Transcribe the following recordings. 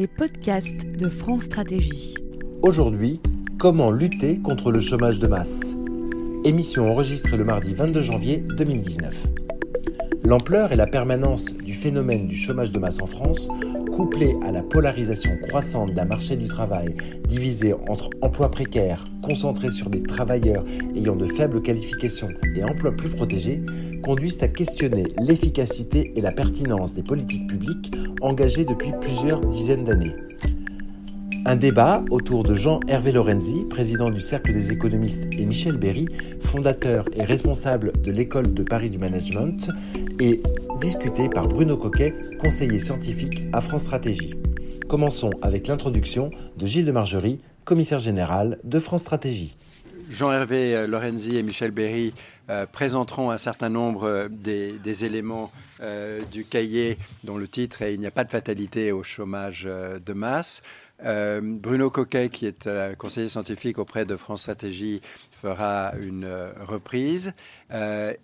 les podcasts de France Stratégie. Aujourd'hui, comment lutter contre le chômage de masse? Émission enregistrée le mardi 22 janvier 2019. L'ampleur et la permanence du phénomène du chômage de masse en France, couplée à la polarisation croissante d'un marché du travail divisé entre emplois précaires, concentrés sur des travailleurs ayant de faibles qualifications et emplois plus protégés, conduisent à questionner l'efficacité et la pertinence des politiques publiques engagées depuis plusieurs dizaines d'années. Un débat autour de Jean-Hervé Lorenzi, président du Cercle des économistes, et Michel Berry, fondateur et responsable de l'École de Paris du Management, est discuté par Bruno Coquet, conseiller scientifique à France Stratégie. Commençons avec l'introduction de Gilles de Margerie, commissaire général de France Stratégie. Jean-Hervé Lorenzi et Michel Berry euh, présenteront un certain nombre euh, des, éléments euh, du cahier dont le titre est Il n'y a pas de fatalité au chômage de masse. Bruno Coquet, qui est conseiller scientifique auprès de France Stratégie, fera une reprise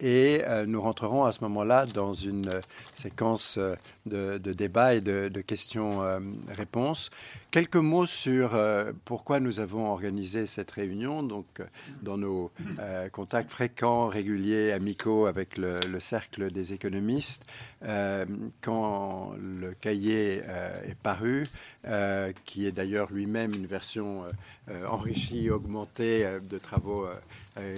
et nous rentrerons à ce moment-là dans une séquence de, de débat et de, questions-réponses. Quelques mots sur pourquoi nous avons organisé cette réunion. Donc, dans nos contacts fréquents, réguliers, amicaux avec le, cercle des économistes. Euh, quand le cahier euh, est paru, euh, qui est d'ailleurs lui-même une version enrichie, augmentée de travaux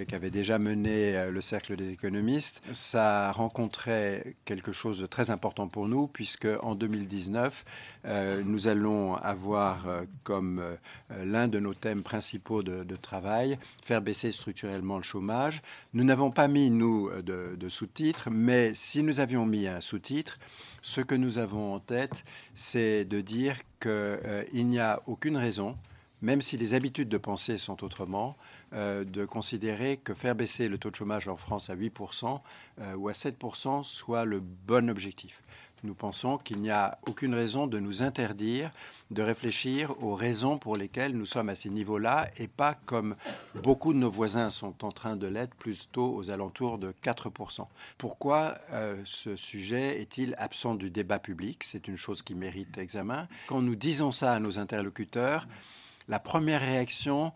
qu'avait déjà mené le cercle des économistes, ça rencontrait quelque chose de très important pour nous, puisque en 2019, nous allons avoir comme l'un de nos thèmes principaux de, de, travail faire baisser structurellement le chômage. Nous n'avons pas mis, nous, de, sous-titres, mais si nous avions mis un sous-titre, ce que nous avons en tête, c'est de dire qu'il euh, n'y a aucune raison, même si les habitudes de pensée sont autrement, euh, de considérer que faire baisser le taux de chômage en France à 8% euh, ou à 7% soit le bon objectif. Nous pensons qu'il n'y a aucune raison de nous interdire de réfléchir aux raisons pour lesquelles nous sommes à ces niveaux-là et pas comme beaucoup de nos voisins sont en train de l'être, plutôt aux alentours de 4%. Pourquoi euh, ce sujet est-il absent du débat public? C'est une chose qui mérite examen. Quand nous disons ça à nos interlocuteurs, la première réaction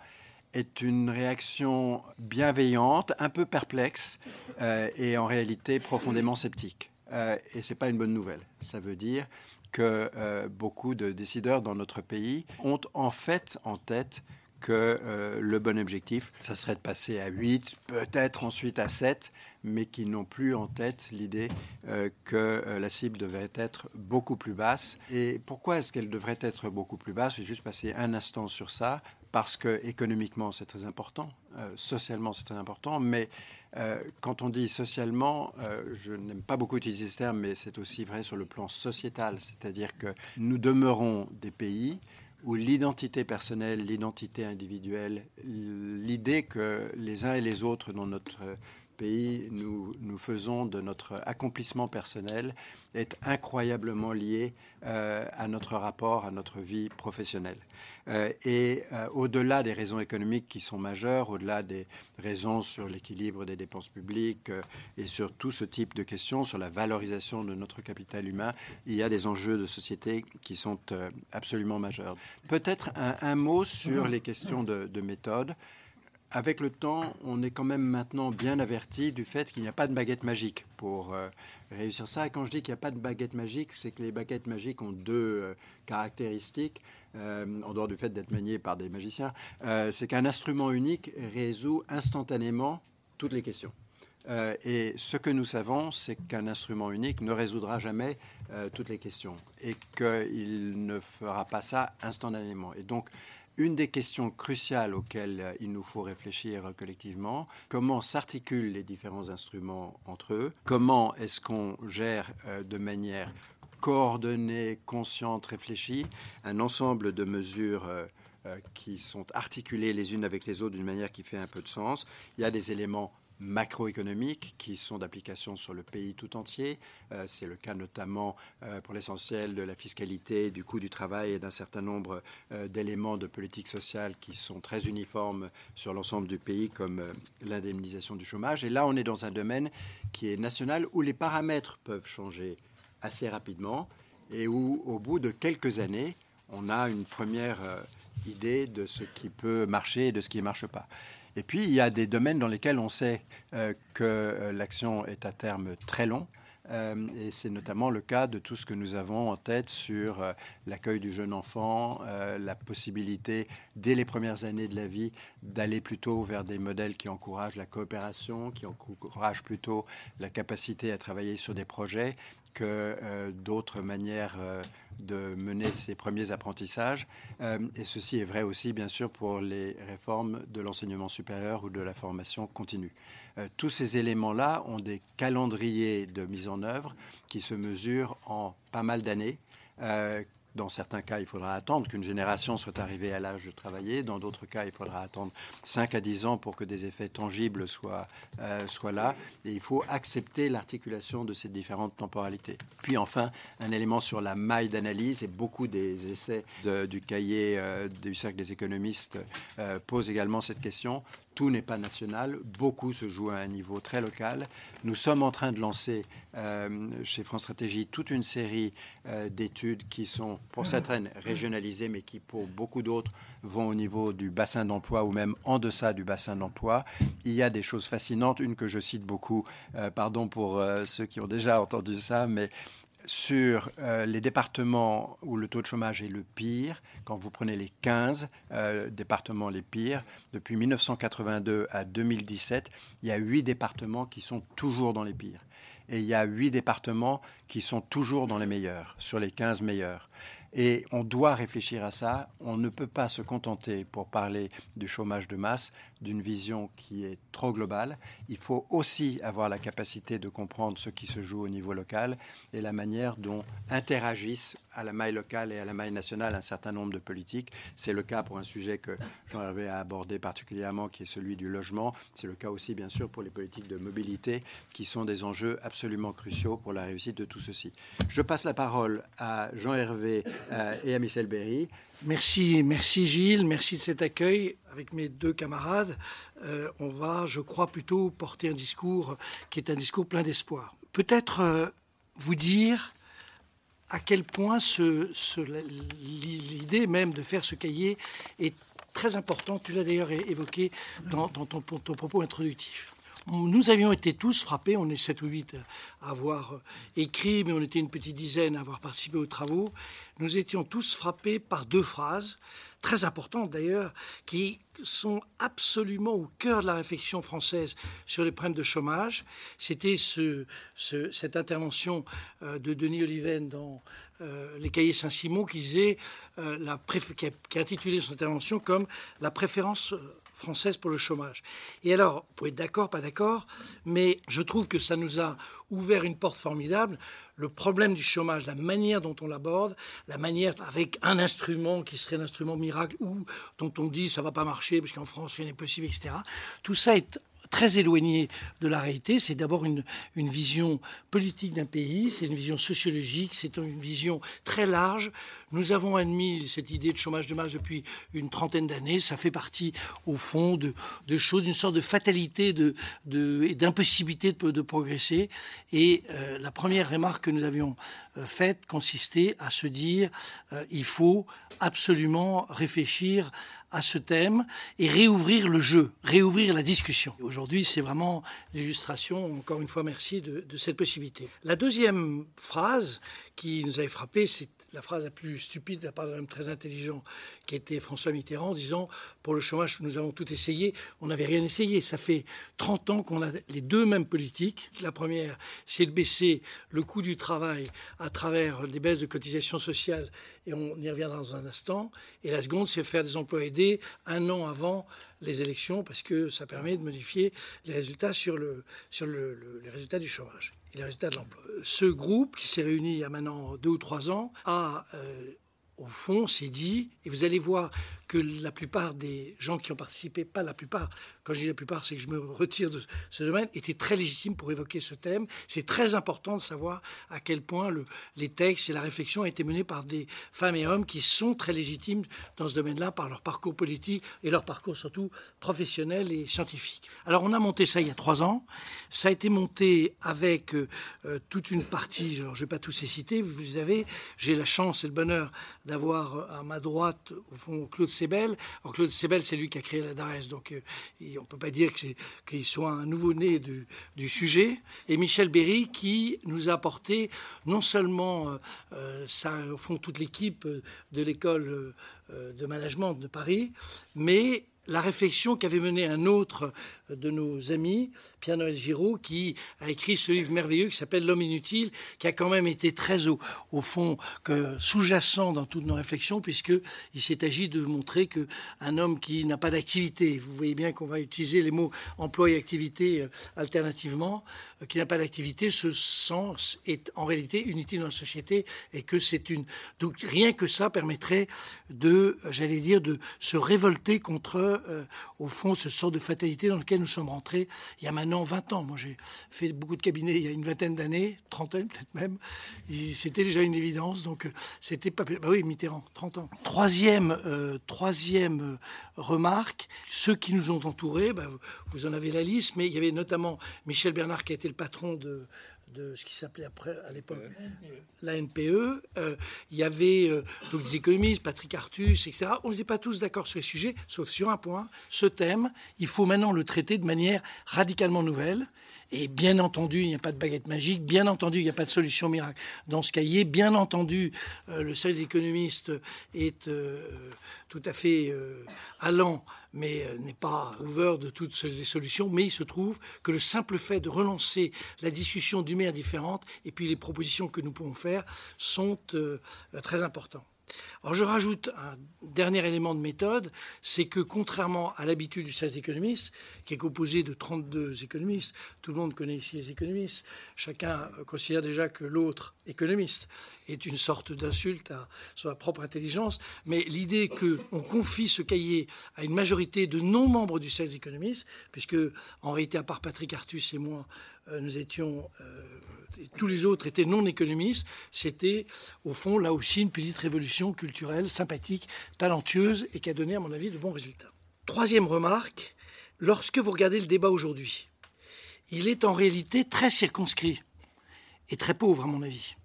est une réaction bienveillante, un peu perplexe euh, et en réalité profondément sceptique. Euh, et ce n'est pas une bonne nouvelle. Ça veut dire que euh, beaucoup de décideurs dans notre pays ont en fait en tête que le bon objectif, ça serait de passer à 8, peut-être ensuite à 7, mais qui n'ont plus en tête l'idée que la cible devait être beaucoup plus basse. Et pourquoi est-ce qu'elle devrait être beaucoup plus basse? Je vais juste passer un instant sur ça, parce que économiquement c'est très important, socialement c'est très important, mais euh, quand on dit socialement, euh, je n'aime pas beaucoup utiliser ce terme, mais c'est aussi vrai sur le plan sociétal, c'est-à-dire que nous demeurons des pays où l'identité personnelle, l'identité individuelle, l'idée que les uns et les autres dans notre pays, nous, nous faisons de notre accomplissement personnel est incroyablement lié euh, à notre rapport, à notre vie professionnelle. Euh, et euh, au-delà des raisons économiques qui sont majeures, au-delà des raisons sur l'équilibre des dépenses publiques et sur tout ce type de questions, sur la valorisation de notre capital humain, il y a des enjeux de société qui sont absolument majeurs. Peut-être un, mot sur les questions de, de méthode avec le temps, on est quand même maintenant bien averti du fait qu'il n'y a pas de baguette magique pour euh, réussir ça. Et quand je dis qu'il n'y a pas de baguette magique, c'est que les baguettes magiques ont deux euh, caractéristiques, euh, en dehors du fait d'être maniées par des magiciens. c'est qu'un instrument unique résout instantanément toutes les questions. et ce que nous savons, c'est qu'un instrument unique ne résoudra jamais toutes les questions et qu'il ne fera pas ça instantanément. Et donc, une des questions cruciales auxquelles euh, il nous faut réfléchir collectivement, comment s'articulent les différents instruments entre eux, comment est-ce qu'on gère euh, de manière coordonnée, consciente, réfléchie, un ensemble de mesures euh, qui sont articulées les unes avec les autres d'une manière qui fait un peu de sens? Il y a des éléments macroéconomiques qui sont d'application sur le pays tout entier. Euh, c'est le cas notamment euh, pour l'essentiel de la fiscalité, du coût du travail et d'un certain nombre euh, d'éléments de politique sociale qui sont très uniformes sur l'ensemble du pays, comme l'indemnisation du chômage. Et là, on est dans un domaine qui est national où les paramètres peuvent changer assez rapidement et où, au bout de quelques années, on a une première idée de ce qui peut marcher et de ce qui ne marche pas. Et puis, il y a des domaines dans lesquels on sait que l'action est à terme très long. Euh, et c'est notamment le cas de tout ce que nous avons en tête sur euh, l'accueil du jeune enfant, euh, la possibilité, dès les premières années de la vie, d'aller plutôt vers des modèles qui encouragent la coopération, qui encouragent plutôt la capacité à travailler sur des projets que d'autres manières de mener ces premiers apprentissages. et ceci est vrai aussi, bien sûr, pour les réformes de l'enseignement supérieur ou de la formation continue. Euh, tous ces éléments-là ont des calendriers de mise en œuvre qui se mesurent en pas mal d'années. Euh, dans certains cas, il faudra attendre qu'une génération soit arrivée à l'âge de travailler. Dans d'autres cas, il faudra attendre 5 à 10 ans pour que des effets tangibles soient, euh, soient là. Et il faut accepter l'articulation de ces différentes temporalités. Puis enfin, un élément sur la maille d'analyse, et beaucoup des essais du cahier du cercle des économistes posent également cette question tout n'est pas national, beaucoup se joue à un niveau très local. Nous sommes en train de lancer euh, chez France Stratégie toute une série euh, d'études qui sont pour certaines régionalisées, mais qui pour beaucoup d'autres vont au niveau du bassin d'emploi ou même en deçà du bassin d'emploi. Il y a des choses fascinantes, une que je cite beaucoup, euh, pardon pour ceux qui ont déjà entendu ça, mais sur euh, les départements où le taux de chômage est le pire, quand vous prenez les 15 euh, départements les pires, depuis 1982 à 2017, il y a 8 départements qui sont toujours dans les pires. Et il y a 8 départements qui sont toujours dans les meilleurs, sur les 15 meilleurs. Et on doit réfléchir à ça. On ne peut pas se contenter, pour parler du chômage de masse, d'une vision qui est trop globale. Il faut aussi avoir la capacité de comprendre ce qui se joue au niveau local et la manière dont interagissent à la maille locale et à la maille nationale un certain nombre de politiques. C'est le cas pour un sujet que Jean-Hervé a abordé particulièrement, qui est celui du logement. C'est le cas aussi, bien sûr, pour les politiques de mobilité, qui sont des enjeux absolument cruciaux pour la réussite de tout ceci. Je passe la parole à Jean-Hervé euh, et à Michel Berry. Merci, merci Gilles, merci de cet accueil. Avec mes deux camarades, euh, on va, je crois, plutôt porter un discours qui est un discours plein d'espoir. Peut-être euh, vous dire à quel point l'idée même de faire ce cahier est très importante. Tu l'as d'ailleurs évoqué dans, ton, ton propos introductif nous avions été tous frappés, on est 7 ou 8 à avoir écrit, mais on était une petite dizaine à avoir participé aux travaux. Nous étions tous frappés par deux phrases, très importantes d'ailleurs, qui sont absolument au cœur de la réflexion française sur les problèmes de chômage. C'était ce, cette intervention euh, de Denis Oliven dans euh, les cahiers Saint-Simon qui, disait, euh, la qui, a, qui a intitulé son intervention comme la préférence française pour le chômage. Et alors, vous pouvez être d'accord, pas d'accord, mais je trouve que ça nous a ouvert une porte formidable. Le problème du chômage, la manière dont on l'aborde, la manière avec un instrument qui serait un instrument miracle ou dont on dit ça va pas marcher parce qu'en France rien n'est possible, etc. Tout ça est très éloigné de la réalité. C'est d'abord une, vision politique d'un pays, c'est une vision sociologique, c'est une vision très large. Nous avons admis cette idée de chômage de masse depuis une trentaine d'années. Ça fait partie, au fond, de, choses, d'une sorte de fatalité de, et d'impossibilité de, de, progresser. Et euh, la première remarque que nous avions euh, faite consistait à se dire euh, il faut absolument réfléchir à ce thème et réouvrir le jeu, réouvrir la discussion. Aujourd'hui, c'est vraiment l'illustration, encore une fois, merci de, cette possibilité. La deuxième phrase qui nous avait frappé, c'est la phrase la plus stupide de la part d'un homme très intelligent qui était François Mitterrand, disant pour le chômage, nous avons tout essayé, on n'avait rien essayé. Ça fait 30 ans qu'on a les deux mêmes politiques. La première, c'est de baisser le coût du travail à travers des baisses de cotisations sociales, et on y reviendra dans un instant. Et la seconde, c'est faire des emplois aidés un an avant les élections, parce que ça permet de modifier les résultats sur, le, sur le, les résultats du chômage et les résultats de l'emploi. Ce groupe, qui s'est réuni il y a maintenant deux ou trois ans, a euh, au fond, s'est dit, et vous allez voir que la plupart des gens qui ont participé, pas la plupart, quand je dis la plupart, c'est que je me retire de ce domaine, étaient très légitimes pour évoquer ce thème. C'est très important de savoir à quel point le, les textes et la réflexion ont été menés par des femmes et hommes qui sont très légitimes dans ce domaine-là par leur parcours politique et leur parcours surtout professionnel et scientifique. Alors on a monté ça il y a trois ans. Ça a été monté avec euh, euh, toute une partie, je ne vais pas tous les citer, vous avez, j'ai la chance et le bonheur d'avoir euh, à ma droite, au fond, Claude Sebel. Alors Claude Sebel, c'est lui qui a créé la DARES, donc on ne peut pas dire qu'il soit un nouveau-né du, sujet. Et Michel Berry qui nous a apporté non seulement ça, au fond, toute l'équipe de l'école de management de Paris, mais la réflexion qu'avait menée un autre de nos amis, Pierre-Noël Giraud, qui a écrit ce livre merveilleux qui s'appelle L'homme inutile, qui a quand même été très au, au fond sous-jacent dans toutes nos réflexions, puisqu'il s'est agi de montrer qu'un homme qui n'a pas d'activité, vous voyez bien qu'on va utiliser les mots emploi et activité euh, alternativement, qui n'a pas d'activité, ce sens est en réalité inutile dans la société et que c'est une... Donc rien que ça permettrait de, j'allais dire, de se révolter contre, euh, au fond, ce sort de fatalité dans lequel nous sommes rentrés il y a maintenant 20 ans. Moi, j'ai fait beaucoup de cabinets il y a une vingtaine d'années, trentaine peut-être même. C'était déjà une évidence. Donc, euh, c'était pas. Bah oui, Mitterrand, 30 ans. Troisième, euh, troisième remarque ceux qui nous ont entourés, bah, vous en avez la liste, mais il y avait notamment Michel Bernard qui a été le patron de de ce qui s'appelait après à l'époque la NPE. Euh, il y avait euh, donc des économistes, Patrick Artus, etc. On n'était pas tous d'accord sur les sujets, sauf sur un point. Ce thème, il faut maintenant le traiter de manière radicalement nouvelle. Et bien entendu, il n'y a pas de baguette magique. Bien entendu, il n'y a pas de solution miracle dans ce cahier. Bien entendu, euh, le seul économiste est tout à fait allant mais euh, n'est pas ouvert de toutes les solutions. Mais il se trouve que le simple fait de relancer la discussion d'une manière différente et puis les propositions que nous pouvons faire sont euh, très importants. Alors je rajoute un dernier élément de méthode, c'est que contrairement à l'habitude du 16 économistes, qui est composé de 32 économistes, tout le monde connaît ici les économistes, chacun considère déjà que l'autre économiste est une sorte d'insulte à sa propre intelligence, mais l'idée qu'on confie ce cahier à une majorité de non-membres du 16 économistes, puisque en réalité à part Patrick Artus et moi, euh, nous étions... Euh, tous les autres étaient non économistes, c'était au fond là aussi une petite révolution culturelle, sympathique, talentueuse et qui a donné à mon avis de bons résultats. Troisième remarque, lorsque vous regardez le débat aujourd'hui, il est en réalité très circonscrit et très pauvre à mon avis.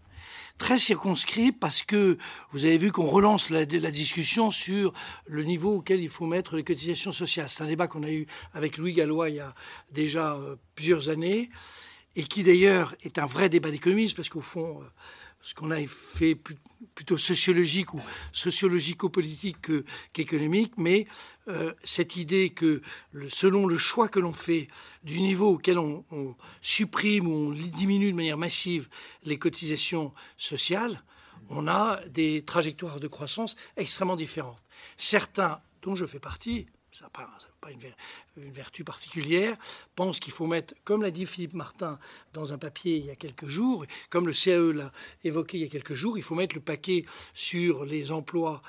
Très circonscrit parce que vous avez vu qu'on relance la, discussion sur le niveau auquel il faut mettre les cotisations sociales. C'est un débat qu'on a eu avec Louis Gallois il y a déjà euh, plusieurs années et qui d'ailleurs est un vrai débat d'économie, parce qu'au fond, euh, ce qu'on a fait plutôt sociologique ou sociologico-politique qu'économique, mais euh, cette idée que selon le choix que l'on fait du niveau auquel on, supprime ou on diminue de manière massive les cotisations sociales, on a des trajectoires de croissance extrêmement différentes. Certains, dont je fais partie, ça n'a une, vertu particulière, pense qu'il faut mettre, comme l'a dit Philippe Martin dans un papier il y a quelques jours, comme le CAE l'a évoqué il y a quelques jours, il faut mettre le paquet sur les emplois,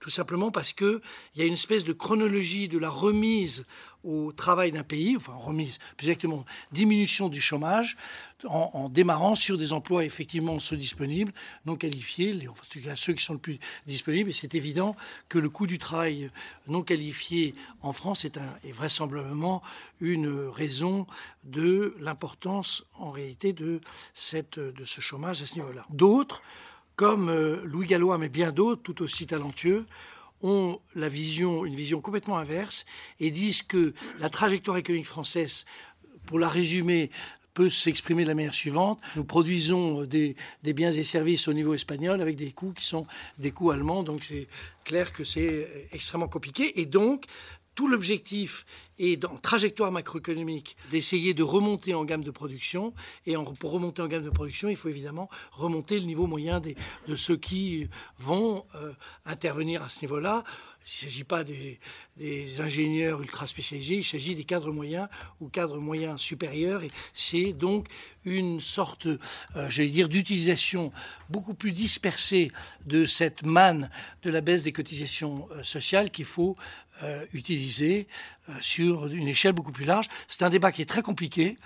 tout simplement parce qu'il y a une espèce de chronologie de la remise au travail d'un pays, enfin remise, plus exactement diminution du chômage, en, démarrant sur des emplois effectivement ceux disponibles, non qualifiés, en tout cas ceux qui sont le plus disponibles. Et c'est évident que le coût du travail non qualifié en France est, vraisemblablement une raison de l'importance en réalité de, de ce chômage à ce niveau-là. D'autres, comme euh, Louis Gallois, mais bien d'autres, tout aussi talentueux, ont la vision, une vision complètement inverse et disent que la trajectoire économique française, pour la résumer, peut s'exprimer de la manière suivante. Nous produisons des, des, biens et services au niveau espagnol avec des coûts qui sont des coûts allemands, donc c'est clair que c'est extrêmement compliqué. Et donc, tout l'objectif est, dans trajectoire macroéconomique, d'essayer de remonter en gamme de production. Et pour remonter en gamme de production, il faut évidemment remonter le niveau moyen de ceux qui vont euh, intervenir à ce niveau-là. Il ne s'agit pas des, ingénieurs ultra spécialisés, il s'agit des cadres moyens ou cadres moyens supérieurs. Et c'est donc une sorte, euh, j'allais dire, d'utilisation beaucoup plus dispersée de cette manne de la baisse des cotisations euh, sociales qu'il faut euh, utiliser sur une échelle beaucoup plus large. C'est un débat qui est très compliqué,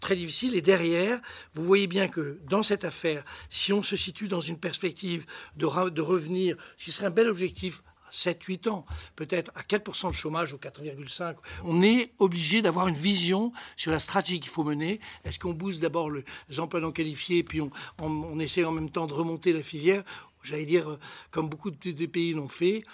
très difficile. Et derrière, vous voyez bien que dans cette affaire, si on se situe dans une perspective de, de revenir, ce serait un bel objectif 7-8 ans, peut-être à 4% de chômage ou 4,5%, on est obligé d'avoir une vision sur la stratégie qu'il faut mener. Est-ce qu'on booste d'abord les emplois non qualifiés, puis on, on, essaie en même temps de remonter la filière j'allais dire, euh, comme beaucoup de, pays l'ont fait,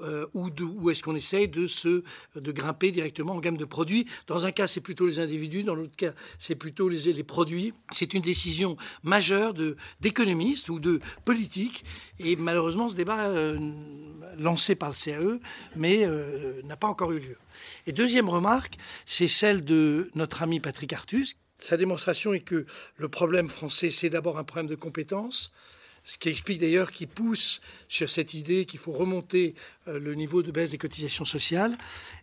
euh, ou, est-ce qu'on essaye de, se, de grimper directement en gamme de produits Dans un cas, c'est plutôt les individus, dans l'autre cas, c'est plutôt les, produits. C'est une décision majeure d'économistes ou de politiques, et malheureusement, ce débat euh, lancé par le CAE, mais n'a pas encore eu lieu. Et deuxième remarque, c'est celle de notre ami Patrick Artus. Sa démonstration est que le problème français, c'est d'abord un problème de compétences, ce qui explique d'ailleurs qu'il pousse sur cette idée qu'il faut remonter le niveau de baisse des cotisations sociales.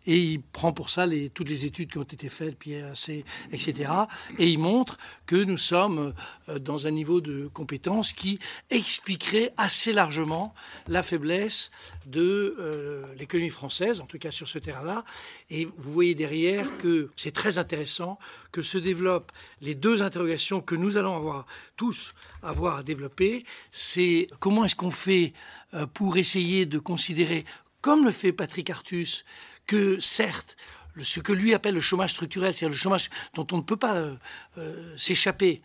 Et il prend pour ça toutes les études qui ont été faites, PIAC, etc. Et il montre que nous sommes euh, dans un niveau de compétence qui expliquerait assez largement la faiblesse de euh, l'économie française, en tout cas sur ce terrain-là. Et vous voyez derrière que c'est très intéressant que se développent les deux interrogations que nous allons avoir tous avoir à développer. C'est comment est-ce qu'on fait euh, pour essayer de considérer, comme le fait Patrick Artus, que certes, ce que lui appelle le chômage structurel, c'est-à-dire le chômage dont on ne peut pas euh, euh, s'échapper,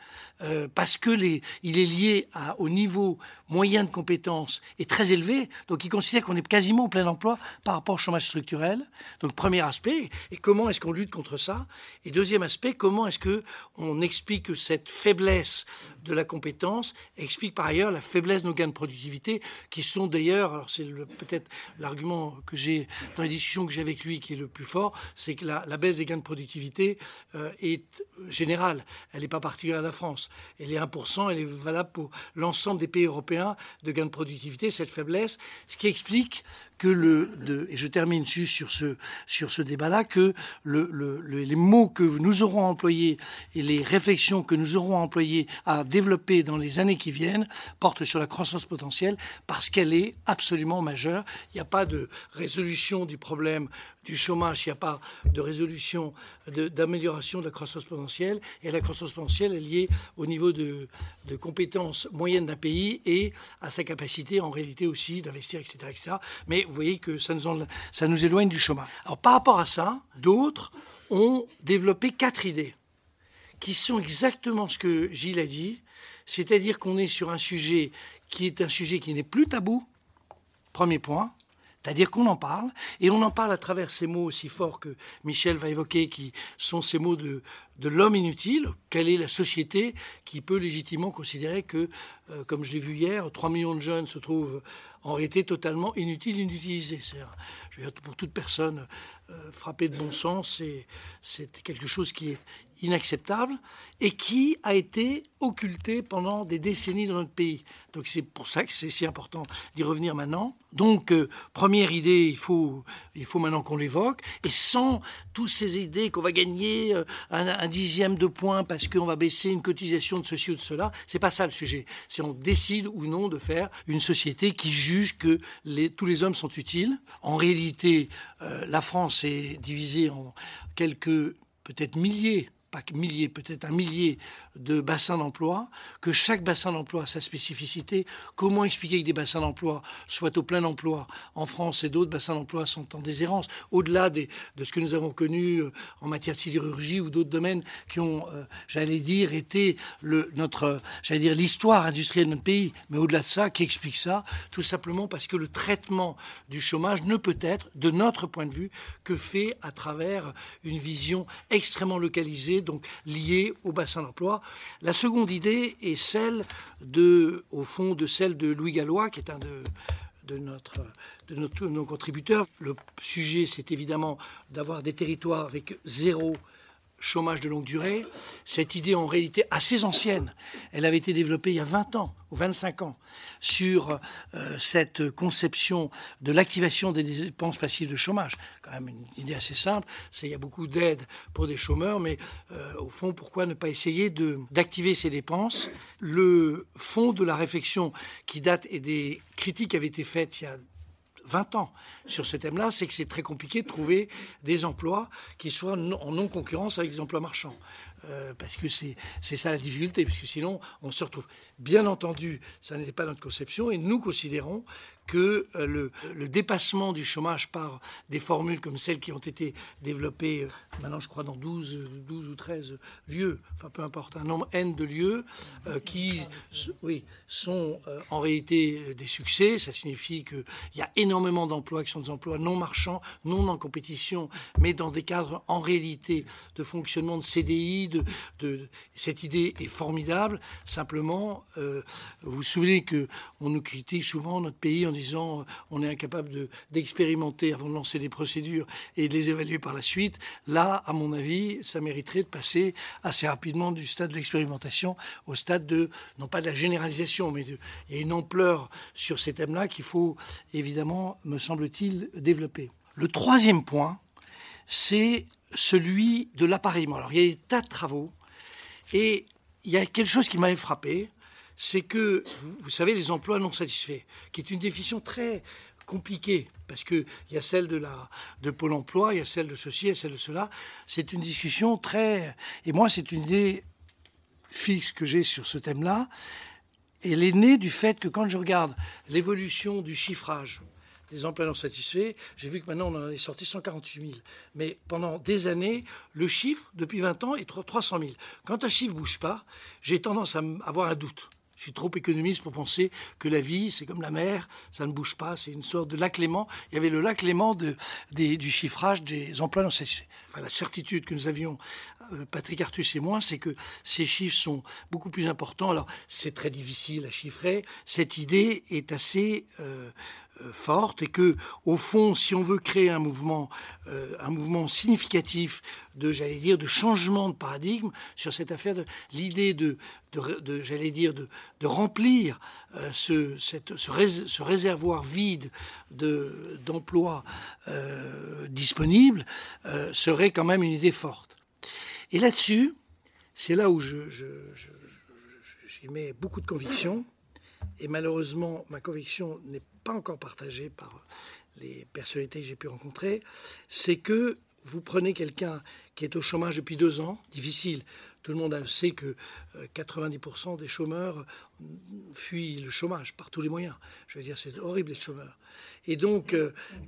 parce que les, il est lié à, au niveau moyen de compétences est très élevé, donc il considère qu'on est quasiment au plein emploi par rapport au chômage structurel. Donc premier aspect, et comment est-ce qu'on lutte contre ça? Et deuxième aspect, comment est-ce que on explique que cette faiblesse de la compétence explique par ailleurs la faiblesse de nos gains de productivité, qui sont d'ailleurs, alors c'est peut-être l'argument que j'ai dans les discussions que j'ai avec lui qui est le plus fort, c'est que la, baisse des gains de productivité euh, est générale. Elle n'est pas particulière à la France. Elle est 1%, elle est valable pour l'ensemble des pays européens de gains de productivité, cette faiblesse, ce qui explique que le, et je termine sur ce, sur ce débat-là, que le, les mots que nous aurons employés et les réflexions que nous aurons employées à développer dans les années qui viennent portent sur la croissance potentielle parce qu'elle est absolument majeure. Il n'y a pas de résolution du problème du chômage, il n'y a pas de résolution d'amélioration de, la croissance potentielle. Et la croissance potentielle est liée au niveau de, de compétences moyennes d'un pays et à sa capacité en réalité aussi d'investir, etc., etc. Mais vous voyez que ça nous, éloigne du chômage. Alors par rapport à ça, d'autres ont développé quatre idées qui sont exactement ce que Gilles a dit, c'est-à-dire qu'on est sur un sujet qui est un sujet qui n'est plus tabou, premier point, c'est-à-dire qu'on en parle, et on en parle à travers ces mots aussi forts que Michel va évoquer, qui sont ces mots de, de l'homme inutile. Quelle est la société qui peut légitimement considérer que, euh, comme je l'ai vu hier, 3 millions de jeunes se trouvent en réalité totalement veux dire, Pour toute personne euh, frappée de bon sens, c'est quelque chose qui est inacceptable et qui a été occulté pendant des décennies dans notre pays. Donc c'est pour ça que c'est si important d'y revenir maintenant. Donc, euh, première idée, il faut, il faut maintenant qu'on l'évoque. Et sans toutes ces idées qu'on va gagner un dixième de point parce qu'on va baisser une cotisation de ceci ou de cela. C'est pas ça le sujet. C'est on décide ou non de faire une société qui juge que tous les hommes sont utiles. En réalité, euh, la France est divisée en quelques peut-être milliers pas milliers, peut-être un millier de bassins d'emploi, que chaque bassin d'emploi a sa spécificité. Comment expliquer que des bassins d'emploi soient au plein emploi en France et d'autres bassins d'emploi sont en déshérence, au-delà de ce que nous avons connu euh, en matière de sidérurgie ou d'autres domaines qui ont, euh, j'allais dire, été le, notre, j'allais dire, l'histoire industrielle de notre pays. Mais au-delà de ça, qui explique ça? Tout simplement parce que le traitement du chômage ne peut être, de notre point de vue, que fait à travers une vision extrêmement localisée donc liée au bassin d'emploi. La seconde idée est celle de, au fond, de celle de Louis Gallois, qui est un de, nos contributeurs. Le sujet, c'est évidemment d'avoir des territoires avec zéro chômage de longue durée. Cette idée, en réalité, assez ancienne, elle avait été développée il y a 20 ans ou 25 ans sur euh, cette conception de l'activation des dépenses passives de chômage. Quand même une idée assez simple, c'est il y a beaucoup d'aides pour des chômeurs, mais euh, au fond, pourquoi ne pas essayer d'activer ces dépenses? Le fond de la réflexion qui date et des critiques avaient été faites il y a 20 ans sur ce thème-là, c'est que c'est très compliqué de trouver des emplois qui soient en non-concurrence avec des emplois marchands. Euh, parce que c'est ça la difficulté, parce que sinon on se retrouve. Bien entendu, ça n'était pas notre conception, et nous considérons que euh, le, dépassement du chômage par des formules comme celles qui ont été développées euh, maintenant, je crois, dans 12, 12 ou 13 lieux, enfin peu importe, un nombre N de lieux, qui oui, sont en réalité des succès. Ça signifie qu'il y a énormément d'emplois qui sont des emplois non marchands, non en compétition, mais dans des cadres en réalité de fonctionnement de CDI, de, cette idée est formidable. Simplement, euh, vous vous souvenez que on nous critique souvent notre pays en disant euh, on est incapable d'expérimenter avant de lancer des procédures et de les évaluer par la suite. Là, à mon avis, ça mériterait de passer assez rapidement du stade de l'expérimentation au stade de non pas de la généralisation, mais de, il y a une ampleur sur ces thèmes-là qu'il faut évidemment, me semble-t-il, développer. Le troisième point, c'est celui de l'appareillement. Alors, il y a des tas de travaux, et il y a quelque chose qui m'avait frappé, c'est que, vous, savez, les emplois non satisfaits, qui est une définition très compliquée, parce qu'il y a celle de, la, de Pôle emploi, il y a celle de ceci, il y a celle de cela. C'est une discussion très... Et moi, c'est une idée fixe que j'ai sur ce thème-là. Elle est née du fait que quand je regarde l'évolution du chiffrage, des emplois non satisfaits. J'ai vu que maintenant, on en est sorti 148 000. Mais pendant des années, le chiffre, depuis 20 ans, est 300 000. Quand un chiffre ne bouge pas, j'ai tendance à avoir un doute. Je suis trop économiste pour penser que la vie, c'est comme la mer, ça ne bouge pas, c'est une sorte de lac Léman. Il y avait le lac Léman du chiffrage des emplois non satisfaits. Enfin, la certitude que nous avions, euh, Patrick Artus et moi, c'est que ces chiffres sont beaucoup plus importants. Alors, c'est très difficile à chiffrer. Cette idée est assez euh, forte et que, au fond, si on veut créer un mouvement, euh, un mouvement significatif de, j'allais dire, de changement de paradigme sur cette affaire, de l'idée de, j'allais dire, de, remplir euh, ce, cette, ce, réservoir vide de, d'emplois disponibles serait quand même une idée forte. Et là-dessus, c'est là où je, j'y mets beaucoup de conviction. Et malheureusement, ma conviction n'est pas encore partagée par les personnalités que j'ai pu rencontrer, c'est que vous prenez quelqu'un qui est au chômage depuis deux ans, difficile. Tout le monde sait que 90% euh, des chômeurs fuient le chômage par tous les moyens. Je veux dire, c'est horrible les chômeurs. Et donc,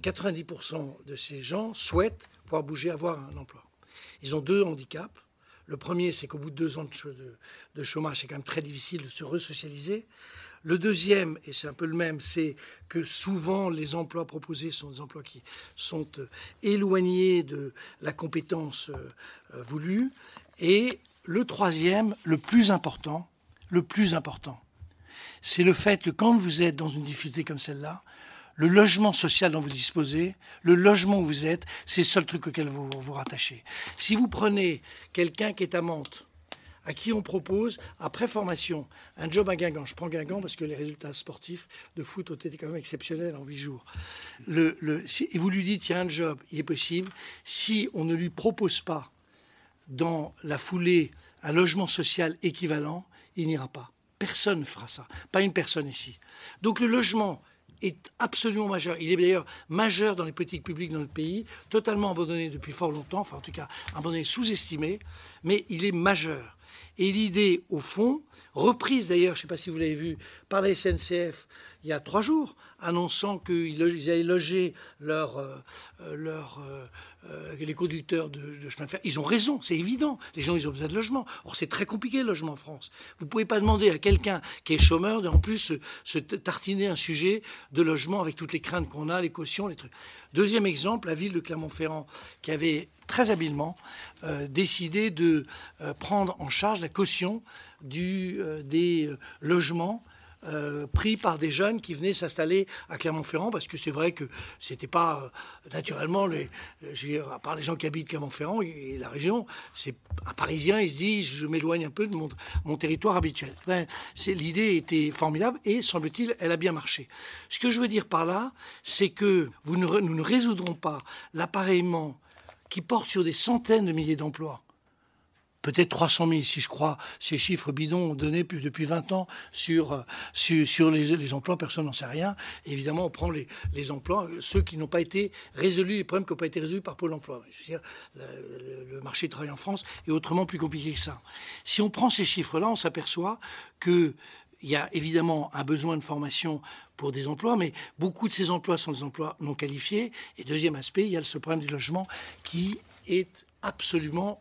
90% euh, de ces gens souhaitent pouvoir bouger, avoir un emploi. Ils ont deux handicaps. Le premier, c'est qu'au bout de deux ans de, chômage, c'est quand même très difficile de se resocialiser. Le deuxième, et c'est un peu le même, c'est que souvent les emplois proposés sont des emplois qui sont euh, éloignés de la compétence euh, euh, voulue. Et le troisième, le plus important, le plus important, c'est le fait que quand vous êtes dans une difficulté comme celle-là, le logement social dont vous disposez, le logement où vous êtes, c'est le seul truc auquel vous vous rattachez. Si vous prenez quelqu'un qui est à Mantes, à qui on propose, après formation, un job à Guingamp. Je prends Guingamp parce que les résultats sportifs de foot ont été quand même exceptionnels en huit jours. Et vous lui dites, il y a un job, il est possible. Si on ne lui propose pas dans la foulée un logement social équivalent, il n'ira pas. Personne ne fera ça. Pas une personne ici. Donc le logement est absolument majeur. Il est d'ailleurs majeur dans les politiques publiques dans le pays, totalement abandonné depuis fort longtemps, enfin en tout cas abandonné, sous-estimé, mais il est majeur. Et l'idée, au fond, reprise d'ailleurs, je ne sais pas si vous l'avez vu, par la SNCF il y a trois jours, annonçant qu'ils allaient loger leur, euh, euh, euh, les conducteurs de, chemin de fer. Ils ont raison, c'est évident. Les gens, ils ont besoin de logement. Or, c'est très compliqué le logement en France. Vous ne pouvez pas demander à quelqu'un qui est chômeur de, en plus, se, tartiner un sujet de logement avec toutes les craintes qu'on a, les cautions, les trucs. Deuxième exemple, la ville de Clermont-Ferrand, qui avait très habilement décidé de prendre en charge la caution des logements euh, pris par des jeunes qui venaient s'installer à Clermont-Ferrand, parce que c'est vrai que c'était pas euh, naturellement, les, à part les gens qui habitent Clermont-Ferrand et, la région, c'est un Parisien, il se dit je m'éloigne un peu de mon, mon territoire habituel. c'est L'idée était formidable et semble-t-il, elle a bien marché. Ce que je veux dire par là, c'est que vous nous ne résoudrons pas l'appareillement qui porte sur des centaines de milliers d'emplois peut-être 300 000 si je crois ces chiffres bidons donnés depuis 20 ans sur, sur les, emplois, personne n'en sait rien. évidemment, on prend les, emplois, ceux qui n'ont pas été résolus, les problèmes qui n'ont pas été résolus par Pôle emploi. le, marché du travail en France est autrement plus compliqué que ça. Si on prend ces chiffres-là, on s'aperçoit qu'il y a évidemment un besoin de formation pour des emplois, mais beaucoup de ces emplois sont des emplois non qualifiés. Et deuxième aspect, il y a ce problème du logement qui est absolument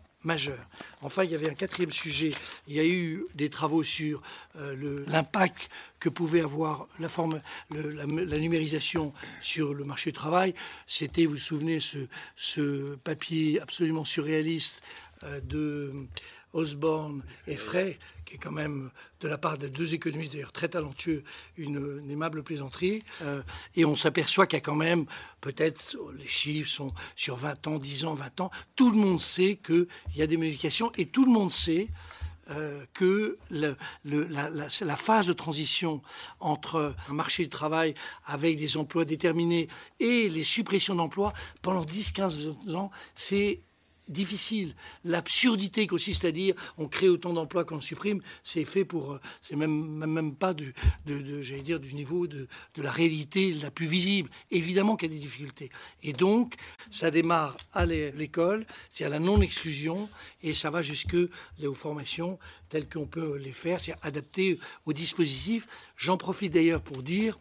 Enfin, il y avait un quatrième sujet. Il y a eu des travaux sur euh, l'impact que pouvait avoir la, numérisation sur le marché du travail. C'était, vous vous souvenez, ce, ce papier absolument surréaliste euh, de Osborne et Frey, qui est quand même, de la part des deux économistes d'ailleurs très talentueux, une, aimable plaisanterie. Euh, et on s'aperçoit qu'il y a quand même, peut-être, les chiffres sont sur 20 ans, 10 ans, 20 ans, tout le monde sait qu'il y a des modifications et tout le monde sait euh, que la, la, phase de transition entre un marché du travail avec des emplois déterminés et les suppressions d'emplois pendant 10-15 ans, c'est difficile. L'absurdité consiste à dire on crée autant d'emplois qu'on supprime, c'est fait pour. Euh, c'est même, même, pas du, de, j'allais dire, du niveau de, de, la réalité la plus visible. Évidemment qu'il y a des difficultés. Et donc, ça démarre à l'école, c'est à la non-exclusion, et ça va jusque aux formations telles qu'on peut les faire, c'est adapté au dispositif. J'en profite d'ailleurs pour dire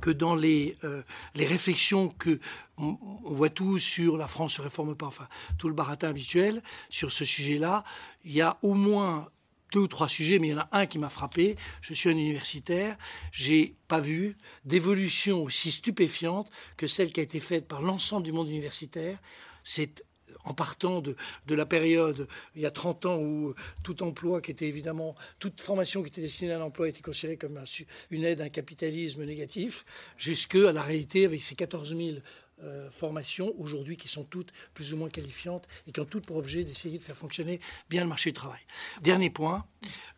que dans les, euh, les réflexions que on, voit tous sur la France se réforme pas, enfin tout le baratin habituel sur ce sujet-là, il y a au moins deux ou trois sujets, mais il y en a un qui m'a frappé. Je suis un universitaire, j'ai pas vu d'évolution aussi stupéfiante que celle qui a été faite par l'ensemble du monde universitaire. C'est en partant de, la période il y a 30 ans où tout emploi qui était évidemment, toute formation qui était destinée à l'emploi était considérée comme une aide à un capitalisme négatif, jusque à la réalité avec ces 14 000 euh, formations aujourd'hui qui sont toutes plus ou moins qualifiantes et qui ont toutes pour objet d'essayer de faire fonctionner bien le marché du travail. Dernier point,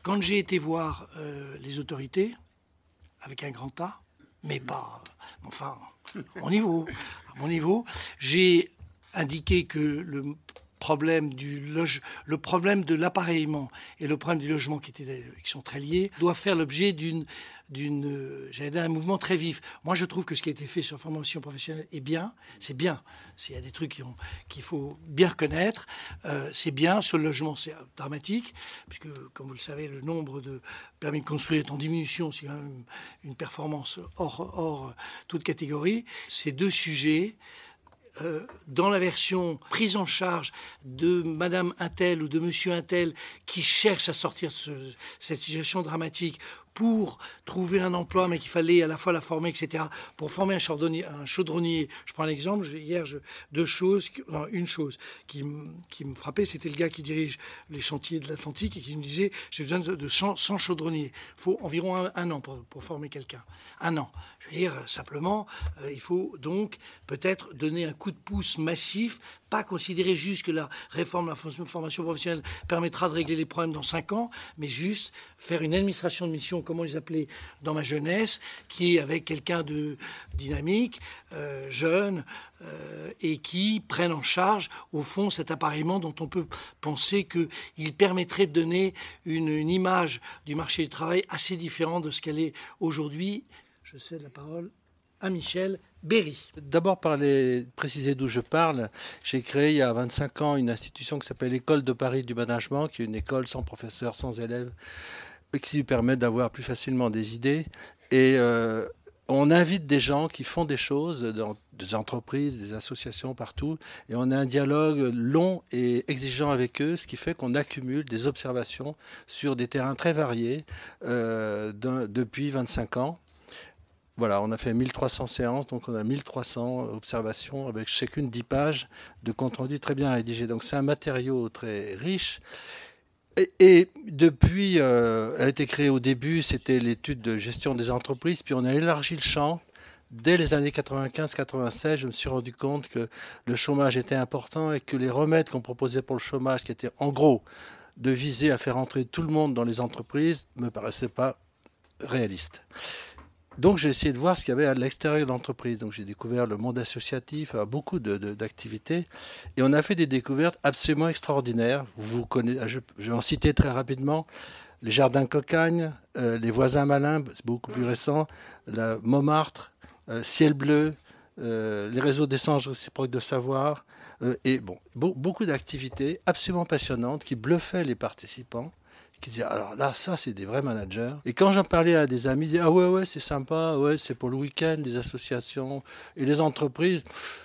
quand j'ai été voir euh, les autorités, avec un grand A, mais pas, enfin, mon niveau, à mon niveau, j'ai indiqué que le problème du le problème de l'appareillement et le problème du logement qui, étaient, qui sont très liés doivent faire l'objet d'une d'une j'allais dire un mouvement très vif. Moi, je trouve que ce qui a été fait sur formation professionnelle est bien, c'est bien. S'il y a des trucs qu'il faut bien reconnaître, euh, c'est bien. Sur le logement, c'est dramatique, puisque, comme vous le savez, le nombre de permis de construire est en diminution. C'est quand même une performance hors, hors toute catégorie. Ces deux sujets euh, dans la version prise en charge de Madame Intel ou de Monsieur Intel qui cherche à sortir de cette situation dramatique pour trouver un emploi, mais qu'il fallait à la fois la former, etc. Pour former un chaudronnier, un chaudronnier je prends l'exemple, hier, deux choses, une chose qui, qui me frappait, c'était le gars qui dirige les chantiers de l'Atlantique et qui me disait, j'ai besoin de, 100, chaudronniers. Il faut environ un, an pour, pour former quelqu'un. Un an. Je veux dire, simplement, euh, il faut donc peut-être donner un coup de pouce massif pas considérer juste que la réforme de la formation professionnelle permettra de régler les problèmes dans cinq ans, mais juste faire une administration de mission, comme on les appelait dans ma jeunesse, qui est avec quelqu'un de dynamique, euh, jeune, euh, et qui prenne en charge, au fond, cet appareillement dont on peut penser qu'il permettrait de donner une image du marché du travail assez différente de ce qu'elle est aujourd'hui. Je cède la parole à Michel Berry. D'abord, préciser d'où je parle. J'ai créé il y a 25 ans une institution qui s'appelle l'École de Paris du management, qui est une école sans professeurs, sans élèves, qui lui permet d'avoir plus facilement des idées. Et euh, on invite des gens qui font des choses dans des entreprises, des associations partout, et on a un dialogue long et exigeant avec eux, ce qui fait qu'on accumule des observations sur des terrains très variés euh, depuis 25 ans. Voilà, on a fait 1300 séances, donc on a 1300 observations avec chacune 10 pages de compte rendu très bien rédigé. Donc c'est un matériau très riche. Et, depuis, euh, elle a été créée au début, c'était l'étude de gestion des entreprises, puis on a élargi le champ. Dès les années 95-96, je me suis rendu compte que le chômage était important et que les remèdes qu'on proposait pour le chômage, qui étaient en gros de viser à faire entrer tout le monde dans les entreprises, ne me paraissaient pas réalistes. Donc j'ai essayé de voir ce qu'il y avait à l'extérieur de l'entreprise. Donc j'ai découvert le monde associatif, euh, beaucoup d'activités, et on a fait des découvertes absolument extraordinaires. Vous connaissez, je, vais en citer très rapidement les jardins Cocagne, euh, les voisins malins, c'est beaucoup plus récent, la Montmartre, euh, Ciel bleu, les réseaux d'échange réciproques de savoir, et bon, beaucoup d'activités absolument passionnantes qui bluffaient les participants qui disaient alors là ça c'est des vrais managers. Et quand j'en parlais à des amis ils disaient ah ouais ouais c'est sympa ouais c'est pour le week-end des associations et les entreprises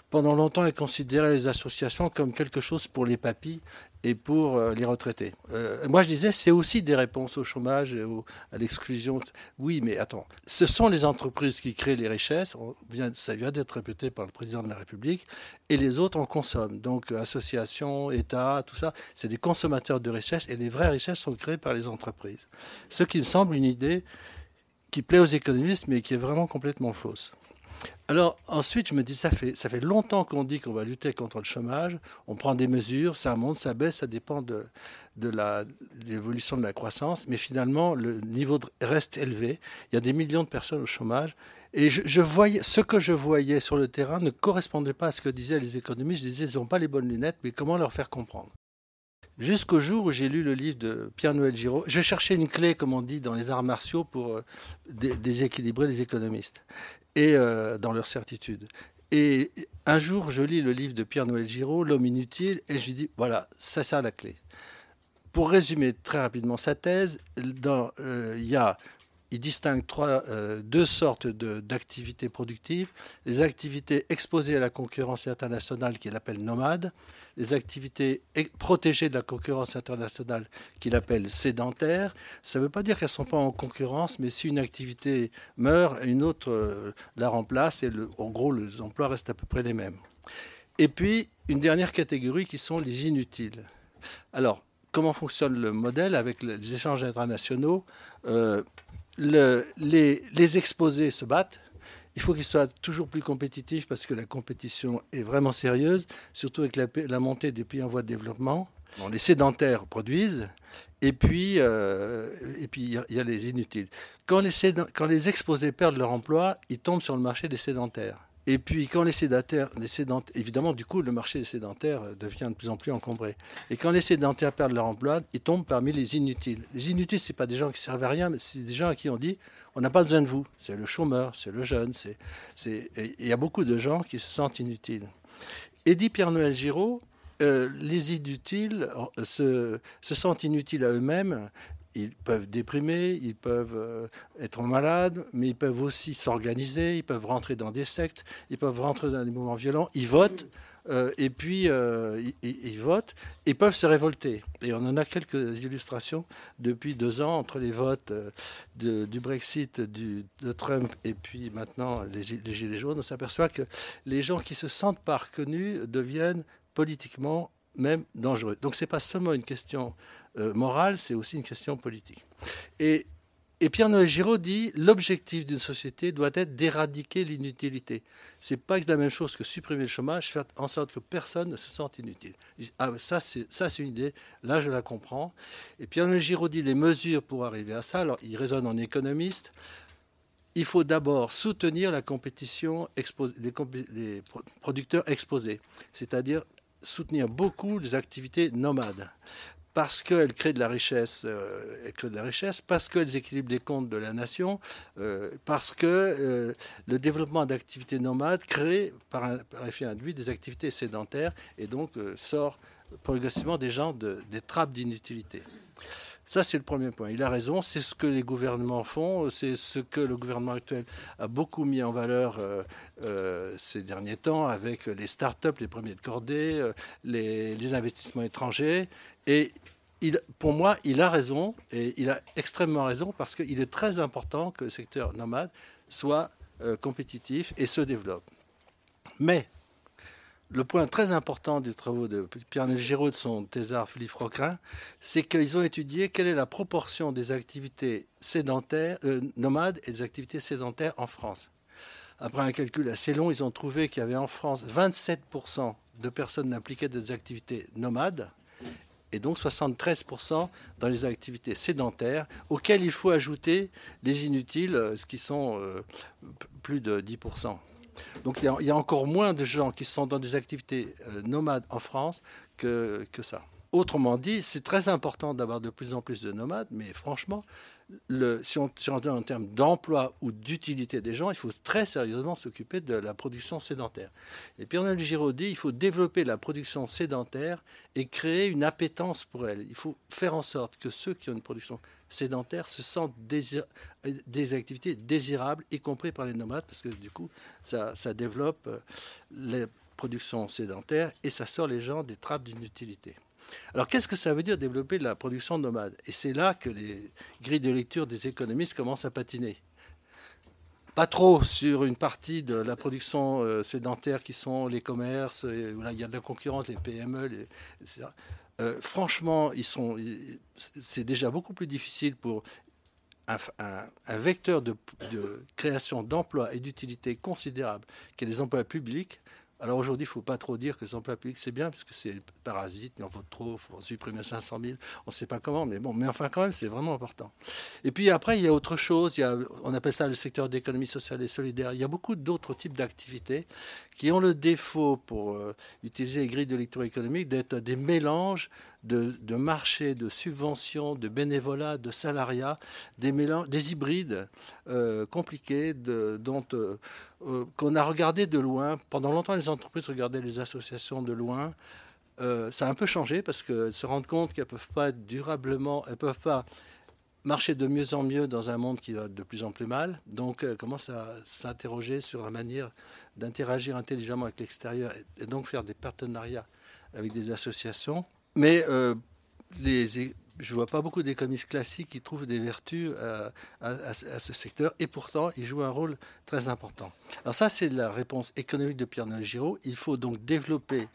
pendant longtemps elles considéraient les associations comme quelque chose pour les papis et pour euh, les retraités. Euh, moi, je disais, c'est aussi des réponses au chômage et à l'exclusion. Oui, mais attends, ce sont les entreprises qui créent les richesses. ça vient d'être répété par le président de la République, et les autres en consomment. Donc, associations, États, tout ça, c'est des consommateurs de richesses, et les vraies richesses sont créées par les entreprises. Ce qui me semble une idée qui plaît aux économistes, mais qui est vraiment complètement fausse. Alors ensuite, je me dis, ça fait, ça fait longtemps qu'on dit qu'on va lutter contre le chômage, on prend des mesures, ça monte, ça baisse, ça dépend de, de l'évolution de la croissance, mais finalement, le niveau reste élevé. Il y a des millions de personnes au chômage. Et je, ce que je voyais sur le terrain ne correspondait pas à ce que disaient les économistes. Je disais, ils n'ont pas les bonnes lunettes, mais comment leur faire comprendre? Jusqu'au jour où j'ai lu le livre de Pierre-Noël Giraud, je cherchais une clé, comme on dit dans les arts martiaux, pour euh, déséquilibrer les économistes et euh, dans leur certitude. Et un jour, je lis le livre de Pierre-Noël Giraud, L'homme inutile, et je dis, voilà, c'est ça la clé. Pour résumer très rapidement sa thèse, euh, il y a il distingue trois, euh, deux sortes d'activités productives. Les activités exposées à la concurrence internationale qu'il appelle nomades, les activités protégées de la concurrence internationale qu'il appelle sédentaires. Ça ne veut pas dire qu'elles ne sont pas en concurrence, mais si une activité meurt, une autre euh, la remplace et en gros les emplois restent à peu près les mêmes. Et puis une dernière catégorie qui sont les inutiles. Alors, comment fonctionne le modèle avec les échanges internationaux? Euh, les, exposés se battent. Il faut qu'ils soient toujours plus compétitifs parce que la compétition est vraiment sérieuse, surtout avec la, montée des pays en voie de développement. les sédentaires produisent, et puis euh, il y, a les inutiles. Quand les, quand les exposés perdent leur emploi, ils tombent sur le marché des sédentaires. Et puis, quand les sédentaires, évidemment, du coup, le marché des sédentaires euh, devient de plus en plus encombré. Et quand les sédentaires perdent leur emploi, ils tombent parmi les inutiles. Les inutiles, ce pas des gens qui servent à rien, mais c'est des gens à qui on dit on n'a pas besoin de vous. C'est le chômeur, c'est le jeune. Il y a beaucoup de gens qui se sentent inutiles. Et dit Pierre-Noël Giraud, euh, les inutiles euh, se, sentent inutiles à eux-mêmes ils peuvent déprimer, ils peuvent euh, être malades, mais ils peuvent aussi s'organiser, ils peuvent rentrer dans des sectes, ils peuvent rentrer dans des mouvements violents, ils votent, euh, et puis euh, ils, votent, et peuvent se révolter. Et on en a quelques illustrations depuis deux ans entre les votes du Brexit, de Trump, et puis maintenant les, Gilets jaunes. On s'aperçoit que les gens qui se sentent pas reconnus deviennent politiquement même dangereux. Donc ce n'est pas seulement une question morale, c'est aussi une question politique. Et, Pierre-Noël Giraud dit l'objectif d'une société doit être d'éradiquer l'inutilité. Ce n'est pas la même chose que supprimer le chômage, faire en sorte que personne ne se sente inutile. Ah, ça, c'est, c'est une idée, là, je la comprends. Et Pierre-Noël Giraud dit les mesures pour arriver à ça, alors il raisonne en économiste, il faut d'abord soutenir la compétition, des producteurs exposés, c'est-à-dire soutenir beaucoup les activités nomades parce qu'elles créent de la richesse, euh, créent de la richesse, parce qu'elles équilibrent les comptes de la nation, euh, parce que euh, le développement d'activités nomades crée par, un, effet induit des activités sédentaires et donc sort progressivement des gens de, des trappes d'inutilité. Ça, c'est le premier point. Il a raison, c'est ce que les gouvernements font, c'est ce que le gouvernement actuel a beaucoup mis en valeur ces derniers temps avec les start-up, les premiers de cordée, les, investissements étrangers. Et pour moi, il a raison, et il a extrêmement raison, parce qu'il est très important que le secteur nomade soit compétitif et se développe. Mais le point très important des travaux de Pierre Giraud de son thésard Philippe Rocrin, c'est qu'ils ont étudié quelle est la proportion des activités sédentaires, euh, nomades et des activités sédentaires en France. Après un calcul assez long, ils ont trouvé qu'il y avait en France 27% de personnes impliquées dans des activités nomades et donc 73% dans les activités sédentaires, auxquelles il faut ajouter les inutiles, euh, ce qui sont euh, plus de 10%. Donc il y, a, encore moins de gens qui sont dans des activités euh, nomades en France que, que ça. Autrement dit, c'est très important d'avoir de plus en plus de nomades, mais franchement, si on si en termes d'emploi ou d'utilité des gens, il faut très sérieusement s'occuper de la production sédentaire. Et Pierre-Noël Giraud dit il faut développer la production sédentaire et créer une appétence pour elle. Il faut faire en sorte que ceux qui ont une production sédentaire se sentent des activités désirables, y compris par les nomades, parce que du coup, ça, développe euh, les productions sédentaires et ça sort les gens des trappes d'inutilité. Alors qu'est-ce que ça veut dire développer la production nomade Et c'est là que les grilles de lecture des économistes commencent à patiner. Pas trop sur une partie de la production euh, sédentaire qui sont les commerces, où là il y a de la concurrence, les PME. Euh, franchement, c'est déjà beaucoup plus difficile pour un, vecteur de, de création d'emplois et d'utilité considérable qu'est les emplois publics alors aujourd'hui, il ne faut pas trop dire que les emplois publics, c'est bien, parce que c'est parasite, il en faut trop, il faut supprimer 500 000, on ne sait pas comment, mais bon, mais enfin quand même, c'est vraiment important. Et puis après, il y a autre chose, on appelle ça le secteur d'économie sociale et solidaire. Il y a beaucoup d'autres types d'activités qui ont le défaut, pour euh, utiliser les grilles de lecture économique, d'être des mélanges de, marchés, de subventions, de bénévolat, de salariat, des, mélanges, des hybrides euh, compliqués dont... Euh, euh, qu'on a regardé de loin. Pendant longtemps, les entreprises regardaient les associations de loin. Euh, ça a un peu changé parce qu'elles se rendent compte qu'elles ne peuvent pas durablement, elles peuvent pas marcher de mieux en mieux dans un monde qui va de plus en plus mal. Donc, elles commencent à s'interroger sur la manière d'interagir intelligemment avec l'extérieur et donc faire des partenariats avec des associations. Mais euh, je ne vois pas beaucoup d'économistes classiques qui trouvent des vertus à, ce secteur, et pourtant, il joue un rôle très important. Alors ça, c'est la réponse économique de Pierre-Noël Giraud. Il faut donc développer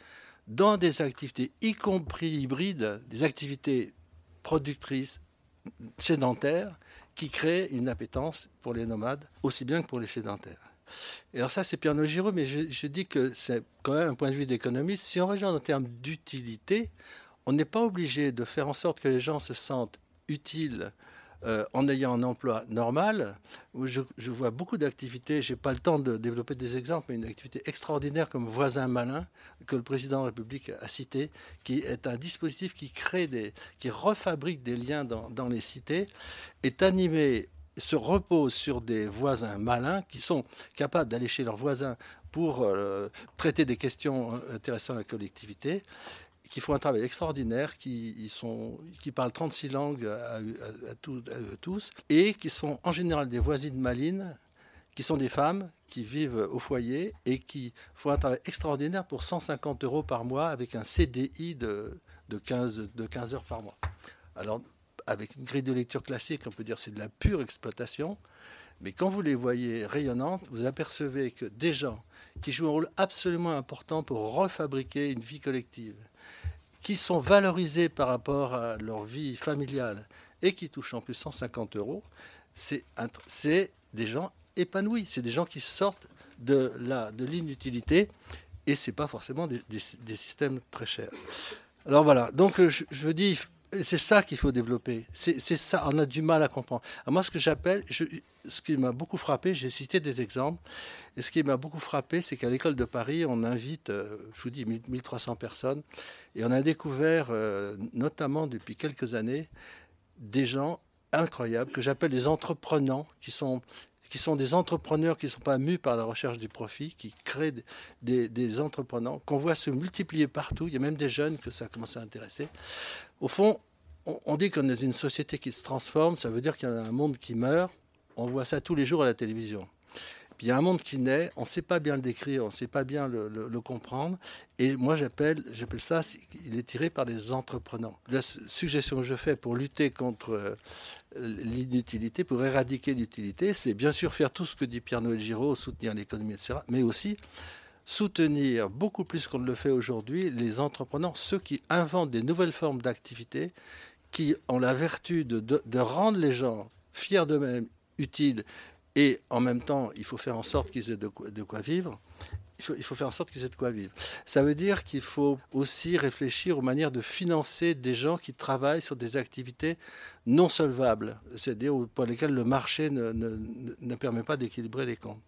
dans des activités, y compris hybrides, des activités productrices sédentaires qui créent une appétence pour les nomades, aussi bien que pour les sédentaires. Et alors ça, c'est Pierre-Noël Giraud, mais je, je dis que c'est quand même un point de vue d'économiste. Si on regarde en termes d'utilité, on n'est pas obligé de faire en sorte que les gens se sentent utiles euh, en ayant un emploi normal. Je, vois beaucoup d'activités, je n'ai pas le temps de développer des exemples, mais une activité extraordinaire comme Voisin Malin, que le président de la République a cité, qui est un dispositif qui crée des, qui refabrique des liens dans, les cités, est animé se repose sur des voisins malins qui sont capables d'aller chez leurs voisins pour euh, traiter des questions intéressant à la collectivité qui font un travail extraordinaire, qui, parlent 36 langues à, tous, et qui sont en général des voisines malines, qui sont des femmes qui vivent au foyer et qui font un travail extraordinaire pour 150 euros par mois avec un CDI de, de, 15, de 15 heures par mois. Alors, avec une grille de lecture classique, on peut dire c'est de la pure exploitation, mais quand vous les voyez rayonnantes, vous apercevez que des gens qui jouent un rôle absolument important pour refabriquer une vie collective, qui sont valorisés par rapport à leur vie familiale et qui touchent en plus 150 euros, c'est des gens épanouis, c'est des gens qui sortent de l'inutilité de et ce n'est pas forcément des, systèmes très chers. Alors voilà, donc je, je me dis, c'est ça qu'il faut développer. C'est ça, on a du mal à comprendre. moi, ce que j'appelle, ce qui m'a beaucoup frappé, j'ai cité des exemples, et ce qui m'a beaucoup frappé, c'est qu'à l'école de Paris, on invite, euh, je vous dis, 1300 personnes, et on a découvert, euh, notamment depuis quelques années, des gens incroyables que j'appelle des entrepreneurs, qui sont des entrepreneurs qui ne sont pas mus par la recherche du profit, qui créent des, des entrepreneurs qu'on voit se multiplier partout. Il y a même des jeunes que ça commence à intéresser. Au fond, on, dit qu'on est une société qui se transforme, ça veut dire qu'il y a un monde qui meurt. On voit ça tous les jours à la télévision. Puis il y a un monde qui naît, on ne sait pas bien le décrire, on ne sait pas bien le, comprendre. Et moi, j'appelle, j'appelle ça, il est tiré par les entrepreneurs. La suggestion que je fais pour lutter contre euh, l'inutilité, pour éradiquer l'utilité, c'est bien sûr faire tout ce que dit Pierre-Noël Giraud, soutenir l'économie, etc., mais aussi soutenir beaucoup plus qu'on ne le fait aujourd'hui les entrepreneurs, ceux qui inventent des nouvelles formes d'activité, qui ont la vertu de, rendre les gens fiers d'eux-mêmes, utiles, et en même temps, il faut faire en sorte qu'ils aient de quoi, vivre. il faut, faire en sorte qu'ils aient de quoi vivre. Ça veut dire qu'il faut aussi réfléchir aux manières de financer des gens qui travaillent sur des activités non solvables, c'est-à-dire pour lesquelles le marché ne, ne, permet pas d'équilibrer les comptes.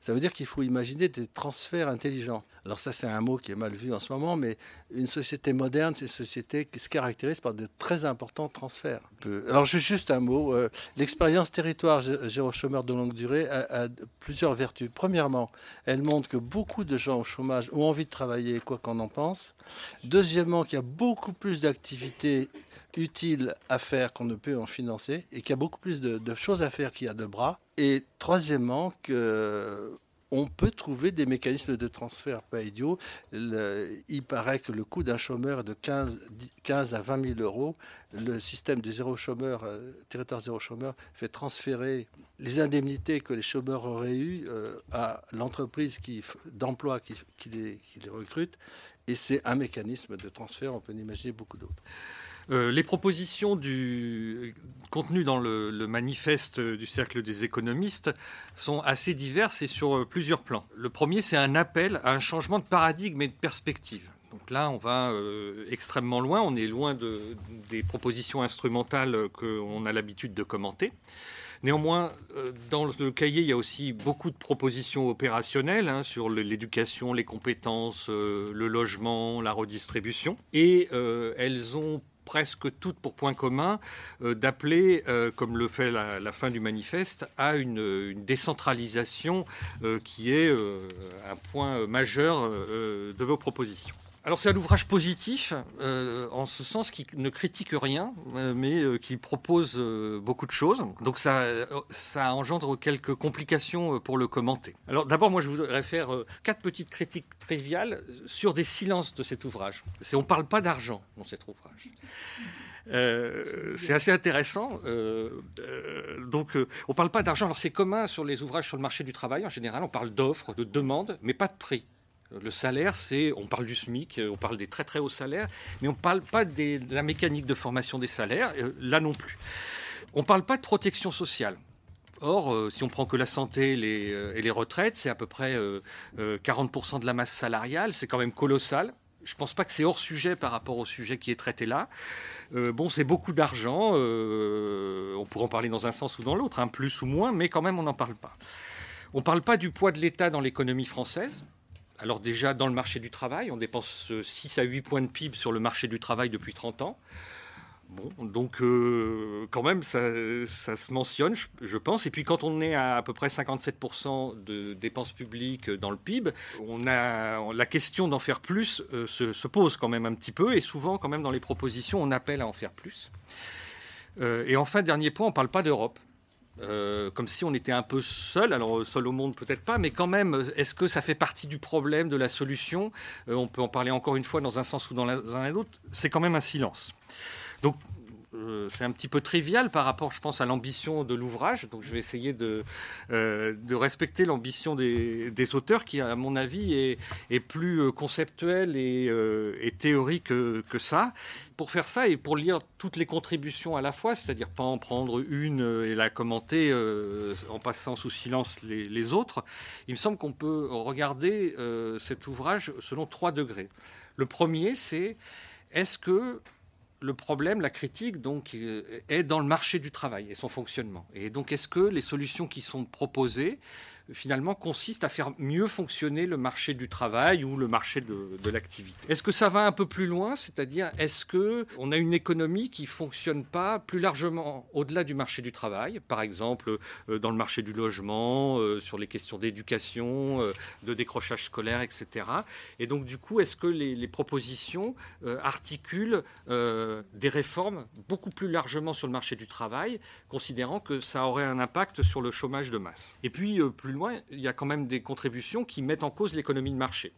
Ça veut dire qu'il faut imaginer des transferts intelligents. Alors ça, c'est un mot qui est mal vu en ce moment, mais une société moderne, c'est une société qui se caractérise par de très importants transferts. Alors juste un mot. Euh, l'expérience territoire géro-chômeur de longue durée a, a plusieurs vertus. Premièrement, elle montre que beaucoup de gens au chômage ont envie de travailler, quoi qu'on en pense. Deuxièmement, qu'il y a beaucoup plus d'activités utiles à faire qu'on ne peut en financer et qu'il y a beaucoup plus de, de choses à faire qu'il y a de bras. Et troisièmement, que on peut trouver des mécanismes de transfert pas idiots. il paraît que le coût d'un chômeur est de 15, 15, à 20 000 euros. Le système de zéro chômeur, euh, territoire zéro chômeur, fait transférer les indemnités que les chômeurs auraient eues euh, à l'entreprise d'emploi qui, qui, les, qui les recrute. Et c'est un mécanisme de transfert, on peut en imaginer beaucoup d'autres. Euh, les propositions du, contenues dans le, manifeste du Cercle des économistes sont assez diverses et sur euh, plusieurs plans. Le premier, c'est un appel à un changement de paradigme et de perspective. Donc là, on va euh, extrêmement loin, on est loin de, des propositions instrumentales qu'on a l'habitude de commenter. Néanmoins, dans le cahier, il y a aussi beaucoup de propositions opérationnelles hein, sur l'éducation, les compétences, le logement, la redistribution. Et elles ont presque toutes pour point commun euh, d'appeler, euh, comme le fait la, fin du manifeste, à une, décentralisation euh, qui est un point majeur de vos propositions. Alors c'est un ouvrage positif, euh, en ce sens qui ne critique rien, euh, mais euh, qui propose beaucoup de choses. Donc ça, ça engendre quelques complications pour le commenter. Alors d'abord, moi je voudrais faire quatre petites critiques triviales sur des silences de cet ouvrage. C'est on ne parle pas d'argent dans cet ouvrage. c'est assez intéressant. donc, on ne parle pas d'argent. Alors, c'est commun sur les ouvrages sur le marché du travail. En général, on parle d'offres, de demandes, mais pas de prix. Le salaire, c'est, on parle du SMIC, on parle des très très hauts salaires, mais on ne parle pas de la mécanique de formation des salaires, euh, là non plus. On ne parle pas de protection sociale. Or, euh, si on prend que la santé euh, et les retraites, c'est à peu près 40% de la masse salariale, c'est quand même colossal. Je ne pense pas que c'est hors sujet par rapport au sujet qui est traité là. bon, c'est beaucoup d'argent. on pourrait en parler dans un sens ou dans l'autre, un hein, plus ou moins, mais quand même, on n'en parle pas. On ne parle pas du poids de l'État dans l'économie française. Alors déjà, dans le marché du travail, on dépense 6 à 8 points de PIB sur le marché du travail depuis 30 ans. Bon, donc euh, quand même, ça, se mentionne, je, pense. Et puis quand on est à à peu près 57% de dépenses publiques dans le PIB, on a la question d'en faire plus euh, se, pose quand même un petit peu. Et souvent, quand même, dans les propositions, on appelle à en faire plus. Euh, et enfin, dernier point, on ne parle pas d'Europe. Euh, comme si on était un peu seul, alors seul au monde peut-être pas, mais quand même, est-ce que ça fait partie du problème, de la solution euh, On peut en parler encore une fois dans un sens ou dans un autre, c'est quand même un silence. Donc euh, c'est un petit peu trivial par rapport, je pense, à l'ambition de l'ouvrage. Donc, je vais essayer de, de respecter l'ambition des, auteurs, qui, à mon avis, est, plus conceptuelle et, théorique que, ça pour faire ça et pour lire toutes les contributions à la fois, c'est-à-dire pas en prendre une euh, et la commenter euh, en passant sous silence les, autres, il me semble qu'on peut regarder euh, cet ouvrage selon trois degrés. Le premier, c'est est-ce que le problème, la critique, donc, est dans le marché du travail et son fonctionnement. Et donc, est-ce que les solutions qui sont proposées finalement consiste à faire mieux fonctionner le marché du travail ou le marché de, l'activité. Est-ce que ça va un peu plus loin? C'est-à-dire, est-ce que on a une économie qui fonctionne pas plus largement au-delà du marché du travail? Par exemple, euh, dans le marché du logement, euh, sur les questions d'éducation, euh, de décrochage scolaire, etc. Et donc, du coup, est-ce que les, les propositions articulent des réformes beaucoup plus largement sur le marché du travail, considérant que ça aurait un impact sur le chômage de masse? Et puis, plus loin, il y a quand même des contributions qui mettent en cause l'économie de marché.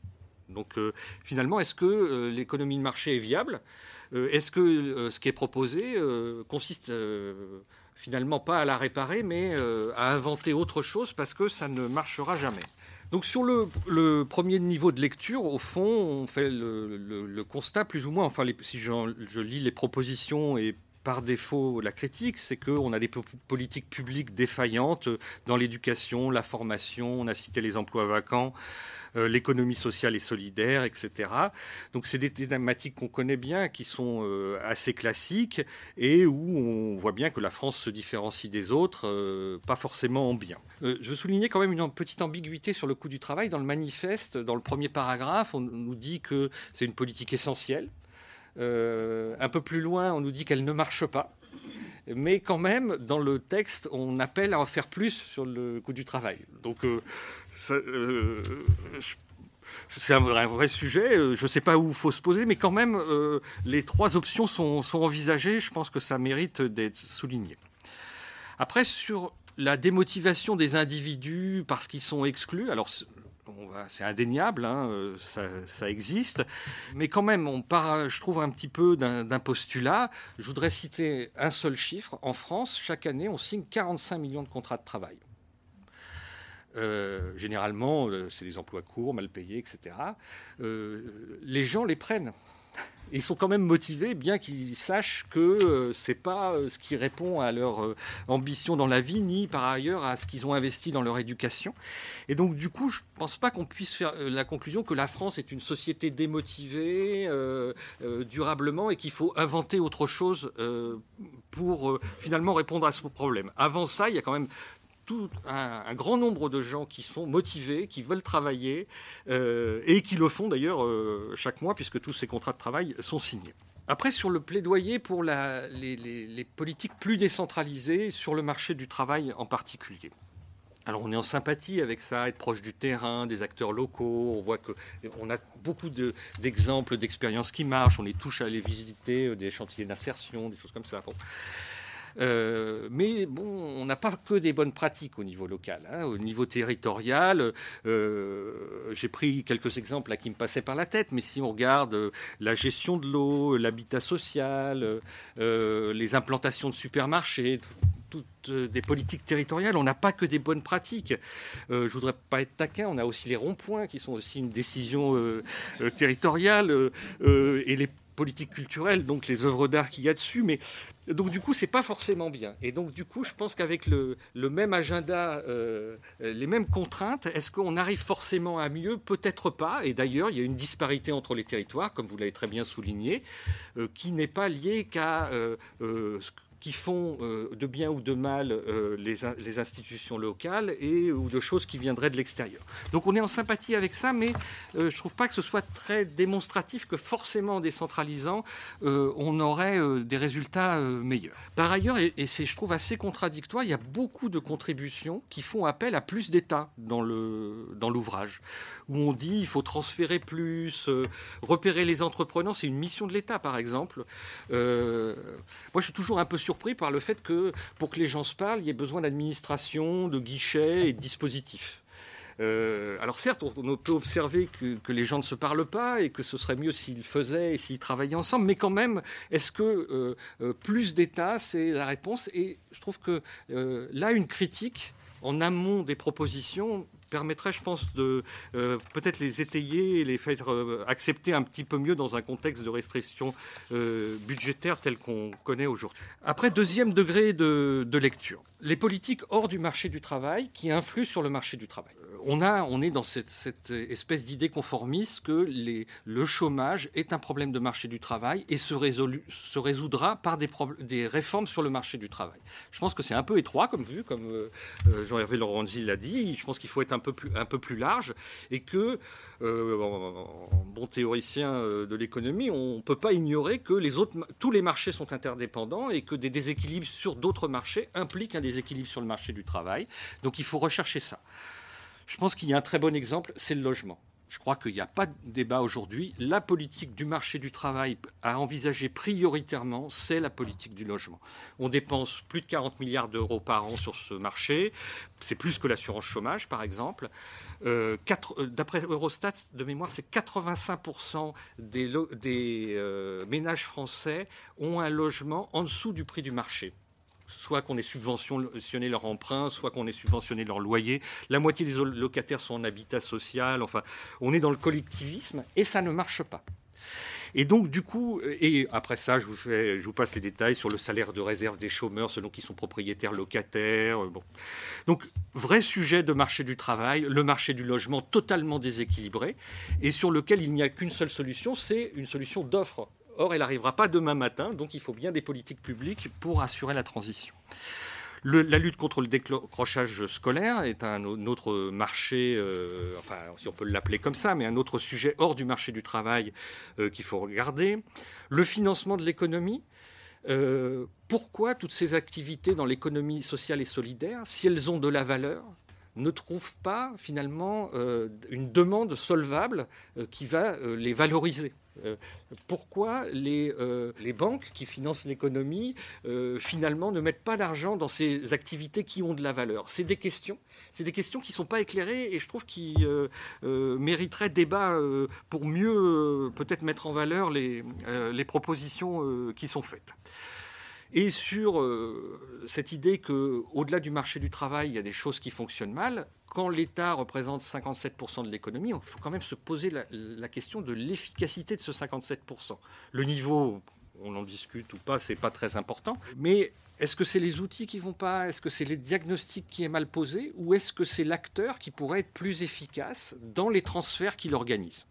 Donc euh, finalement, est-ce que euh, l'économie de marché est viable? Euh, Est-ce que ce qui est proposé consiste finalement pas à la réparer, mais à inventer autre chose parce que ça ne marchera jamais? Donc sur le, premier niveau de lecture, au fond, on fait le, constat plus ou moins, enfin si je, lis les propositions et par défaut la critique, c'est qu'on a des politiques publiques défaillantes dans l'éducation, la formation, on a cité les emplois vacants, euh, l'économie sociale et solidaire, etc. Donc c'est des thématiques qu'on connaît bien, qui sont euh, assez classiques et où on voit bien que la France se différencie des autres, euh, pas forcément en bien. je veux souligner quand même une petite ambiguïté sur le coût du travail. Dans le manifeste, dans le premier paragraphe, on nous dit que c'est une politique essentielle. Un peu plus loin, on nous dit qu'elle ne marche pas mais quand même, dans le texte, on appelle à en faire plus sur le coût du travail. Donc, euh, euh, c'est un vrai, sujet. Euh, je ne sais pas où il faut se poser, mais quand même, les trois options sont, sont, envisagées. Je pense que ça mérite d'être souligné. Après, sur la démotivation des individus parce qu'ils sont exclus, alors c'est indéniable, hein, euh, ça, existe. Mais quand même, on part, je trouve, un petit peu d'un postulat. Je voudrais citer un seul chiffre. En France, chaque année, on signe 45 millions de contrats de travail. Euh, généralement, euh, c'est des emplois courts, mal payés, etc. les gens les prennent ils sont quand même motivés, bien qu'ils sachent que ce c'est pas ce qui répond à leur ambition dans la vie, ni par ailleurs à ce qu'ils ont investi dans leur éducation. Et donc, du coup, je pense pas qu'on puisse faire la conclusion que la France est une société démotivée durablement et qu'il faut inventer autre chose pour finalement répondre à ce problème. Avant ça, il y a quand même un, grand nombre de gens qui sont motivés, qui veulent travailler euh, et qui le font d'ailleurs euh, chaque mois puisque tous ces contrats de travail sont signés. Après, sur le plaidoyer pour les, politiques plus décentralisées sur le marché du travail en particulier. Alors on est en sympathie avec ça, être proche du terrain, des acteurs locaux. On voit qu'on a beaucoup d'exemples d'expériences qui marchent. On est touche à aller visiter euh, des chantiers d'insertion, des choses comme ça. Euh, mais bon, on n'a pas que des bonnes pratiques au niveau local. Hein. Au niveau territorial, euh, j'ai pris quelques exemples là qui me passaient par la tête, mais si on regarde euh, la gestion de l'eau, l'habitat social, les implantations de supermarchés, toutes des politiques territoriales, on n'a pas que des bonnes pratiques. je je voudrais pas être taquin, on a aussi les ronds-points qui sont aussi une décision territoriale et les politique culturelle, donc les œuvres d'art qu'il y a dessus, mais donc du coup c'est pas forcément bien. Et donc du coup je pense qu'avec le, même agenda, euh, les mêmes contraintes, est-ce qu'on arrive forcément à mieux? Peut-être pas. Et d'ailleurs il y a une disparité entre les territoires, comme vous l'avez très bien souligné, euh, qui n'est pas liée qu'à euh, qui font euh, de bien ou de mal euh, les, les, institutions locales et ou de choses qui viendraient de l'extérieur. Donc on est en sympathie avec ça, mais euh, je trouve pas que ce soit très démonstratif que forcément en décentralisant, on aurait des résultats meilleurs. Par ailleurs, et, et c'est je trouve assez contradictoire, il y a beaucoup de contributions qui font appel à plus d'État dans l'ouvrage, dans où on dit il faut transférer plus, repérer les entrepreneurs, c'est une mission de l'État par exemple. moi je suis toujours un peu surpris par le fait que pour que les gens se parlent, il y ait besoin d'administration, de guichets et de dispositifs. Euh, alors certes, on, peut observer que, les gens ne se parlent pas et que ce serait mieux s'ils faisaient et s'ils travaillaient ensemble, mais quand même, est-ce que euh, euh, plus d'État, c'est la réponse? Et je trouve que là, une critique en amont des propositions permettrait, je pense, de euh, peut-être les étayer et les faire euh, accepter un petit peu mieux dans un contexte de restriction euh, budgétaire tel qu'on connaît aujourd'hui. Après, deuxième degré de, lecture, les politiques hors du marché du travail qui influent sur le marché du travail. On, est dans cette, espèce d'idée conformiste que le chômage est un problème de marché du travail et se, résoudra par des, réformes sur le marché du travail. Je pense que c'est un peu étroit comme vue, comme Jean-Hervé Laurenti l'a dit. Je pense qu'il faut être un peu plus, large et que, euh, en, bon théoricien euh, de l'économie, on ne peut pas ignorer que tous les marchés sont interdépendants et que des déséquilibres sur d'autres marchés impliquent un déséquilibre sur le marché du travail. Donc il faut rechercher ça. Je pense qu'il y a un très bon exemple, c'est le logement. Je crois qu'il n'y a pas de débat aujourd'hui. La politique du marché du travail à envisager prioritairement, c'est la politique du logement. On dépense plus de 40 milliards d'euros par an sur ce marché. C'est plus que l'assurance chômage, par exemple. Euh, euh, d'après Eurostat, de mémoire, c'est 85% des, euh, ménages français ont un logement en dessous du prix du marché soit qu'on ait subventionné leur emprunt, soit qu'on ait subventionné leur loyer. La moitié des locataires sont en habitat social. Enfin, on est dans le collectivisme et ça ne marche pas. Et donc, du coup, et après ça, je vous, passe les détails sur le salaire de réserve des chômeurs selon qu'ils sont propriétaires, locataires. Bon. Donc, vrai sujet de marché du travail, le marché du logement totalement déséquilibré, et sur lequel il n'y a qu'une seule solution, c'est une solution d'offre. Or, elle n'arrivera pas demain matin, donc il faut bien des politiques publiques pour assurer la transition la lutte contre le décrochage scolaire est un, autre marché, euh, enfin si on peut l'appeler comme ça, mais un autre sujet hors du marché du travail euh, qu'il faut regarder. Le financement de l'économie. Euh, pourquoi toutes ces activités dans l'économie sociale et solidaire, si elles ont de la valeur, ne trouvent pas finalement une demande solvable qui va les valoriser? Euh, pourquoi les, euh, les, banques qui financent l'économie, euh, finalement, ne mettent pas d'argent dans ces activités qui ont de la valeur? C'est des questions. Qui ne sont pas éclairées et je trouve qu'ils mériteraient débat pour mieux peut-être mettre en valeur les propositions qui sont faites. Et sur cette idée qu'au-delà du marché du travail, il y a des choses qui fonctionnent mal, quand l'État représente 57% de l'économie, il faut quand même se poser la, question de l'efficacité de ce 57%. Le niveau, on en discute ou pas, c'est pas très important, mais est-ce que c'est les outils qui vont pas? Est-ce que c'est les diagnostics qui est mal posé? Ou est-ce que c'est l'acteur qui pourrait être plus efficace dans les transferts qu'il organise?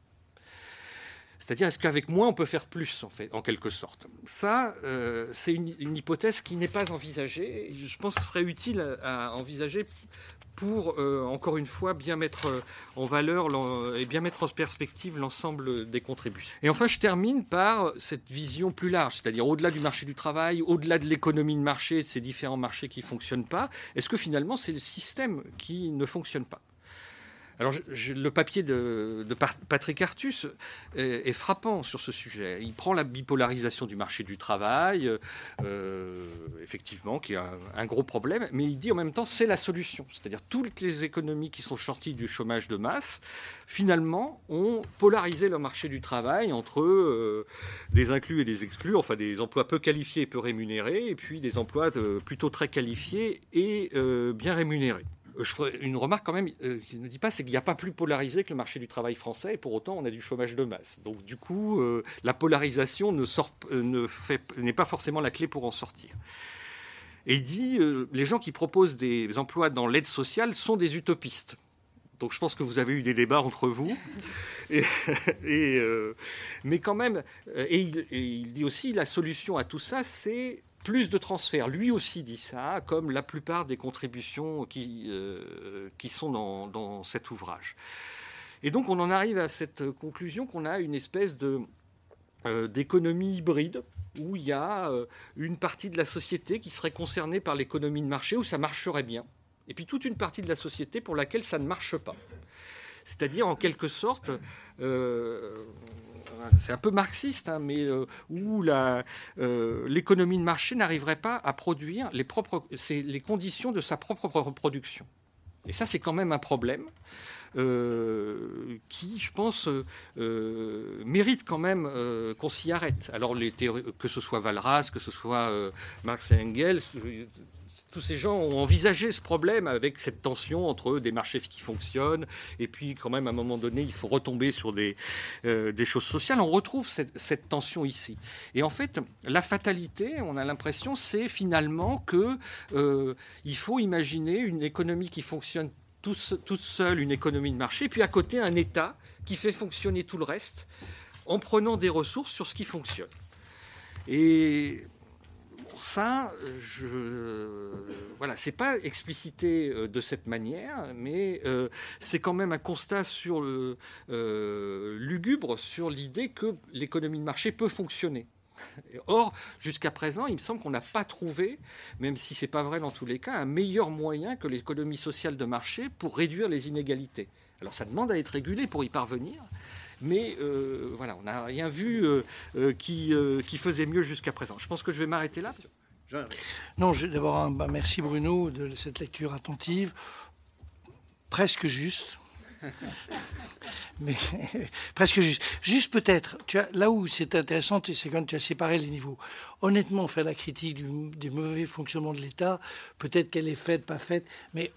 C'est-à-dire, est-ce qu'avec moins, on peut faire plus, en, fait, en quelque sorte? Ça, euh, c'est une, hypothèse qui n'est pas envisagée. Je pense que ce serait utile à envisager pour, euh, encore une fois, bien mettre euh, en valeur et bien mettre en perspective l'ensemble des contributions. Et enfin, je termine par cette vision plus large, c'est-à-dire au-delà du marché du travail, au-delà de l'économie de marché, de ces différents marchés qui ne fonctionnent pas, est-ce que finalement c'est le système qui ne fonctionne pas? Alors, le papier de, Patrick Artus est, frappant sur ce sujet. Il prend la bipolarisation du marché du travail, euh, effectivement, qui est un, gros problème, mais il dit en même temps c'est la solution. C'est-à-dire toutes les économies qui sont sorties du chômage de masse, finalement, ont polarisé le marché du travail entre euh, des inclus et des exclus, enfin des emplois peu qualifiés et peu rémunérés, et puis des emplois plutôt très qualifiés et euh, bien rémunérés. Euh, je ferai une remarque quand même euh, qui ne dit pas, c'est qu'il n'y a pas plus polarisé que le marché du travail français, et pour autant on a du chômage de masse. Donc du coup, euh, la polarisation ne sort, ne fait, n'est pas forcément la clé pour en sortir. Et il dit, les gens qui proposent des emplois dans l'aide sociale sont des utopistes. Donc je pense que vous avez eu des débats entre vous. Et, mais quand même, et il, et il, dit aussi, la solution à tout ça, c'est plus de transferts. Lui aussi dit ça, comme la plupart des contributions qui, euh, qui sont dans, cet ouvrage. Et donc on en arrive à cette conclusion qu'on a une espèce de euh, d'économie hybride où il y a euh, une partie de la société qui serait concernée par l'économie de marché où ça marcherait bien, et puis toute une partie de la société pour laquelle ça ne marche pas. C'est-à-dire en quelque sorte c'est un peu marxiste, hein, mais euh, où euh, l'économie de marché n'arriverait pas à produire les, propres, les conditions de sa propre reproduction. Et ça, c'est quand même un problème. Euh, qui, je pense, mérite quand même qu'on s'y arrête. Alors, les que ce soit Valras, que ce soit Marx et Engels, tous ces gens ont envisagé ce problème avec cette tension entre des marchés qui fonctionnent et puis quand même à un moment donné il faut retomber sur des, euh, choses sociales. On retrouve cette, tension ici. Et en fait, la fatalité, on a l'impression, c'est finalement que euh, il faut imaginer une économie qui fonctionne toute seule, une économie de marché, puis à côté un État qui fait fonctionner tout le reste en prenant des ressources sur ce qui fonctionne. Ça, je, voilà, c'est pas explicité euh, de cette manière, mais euh, c'est quand même un constat sur le euh, lugubre sur l'idée que l'économie de marché peut fonctionner. Or, jusqu'à présent, il me semble qu'on n'a pas trouvé, même si ce n'est pas vrai dans tous les cas, un meilleur moyen que l'économie sociale de marché pour réduire les inégalités. Alors ça demande à être régulé pour y parvenir, mais euh, voilà, on n'a rien vu euh, euh, qui, qui, faisait mieux jusqu'à présent. Je pense que je vais m'arrêter là. Non, d'abord, bah, merci Bruno de cette lecture attentive, presque juste. mais presque juste. Juste peut-être, là où c'est intéressant, c'est quand tu as séparé les niveaux. Honnêtement, faire la critique du, du mauvais fonctionnement de l'État, peut-être qu'elle est faite, pas faite, mais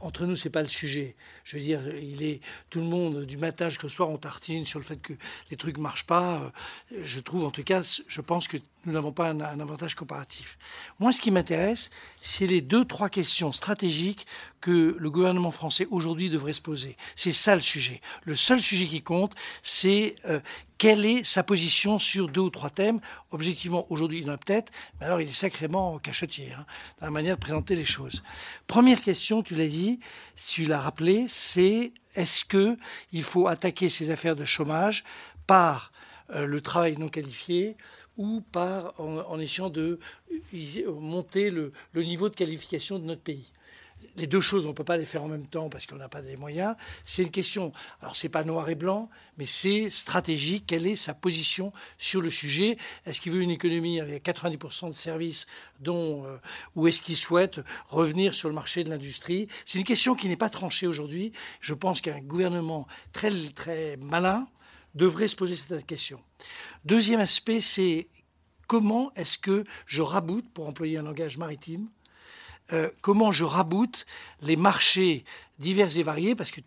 entre nous, c'est pas le sujet. Je veux dire, il est tout le monde du matin jusqu'au soir on tartine sur le fait que les trucs marchent pas. Je trouve, en tout cas, je pense que nous n'avons pas un, avantage comparatif. Moi, ce qui m'intéresse, c'est les deux, trois questions stratégiques que le gouvernement français aujourd'hui devrait se poser. C'est ça le sujet. Le seul sujet qui compte, c'est euh, quelle est sa position sur deux ou trois thèmes. Objectivement, aujourd'hui, il en a peut-être, mais alors il est sacrément cachetier hein, dans la manière de présenter les choses. Première question, tu l'as dit, tu l'as rappelé, c'est est-ce que il faut attaquer ces affaires de chômage par euh, le travail non qualifié ou par, en, essayant de monter le, niveau de qualification de notre pays? Les deux choses, on ne peut pas les faire en même temps parce qu'on n'a pas les moyens. C'est une question, alors c'est pas noir et blanc, mais c'est stratégique. Quelle est sa position sur le sujet? Est-ce qu'il veut une économie avec 90% de services dont, euh, ou est-ce qu'il souhaite revenir sur le marché de l'industrie? C'est une question qui n'est pas tranchée aujourd'hui. Je pense qu'un gouvernement très, très malin devrait se poser cette question. Deuxième aspect, c'est comment est-ce que je raboute, pour employer un langage maritime, euh, comment je raboute les marchés divers et variés, parce que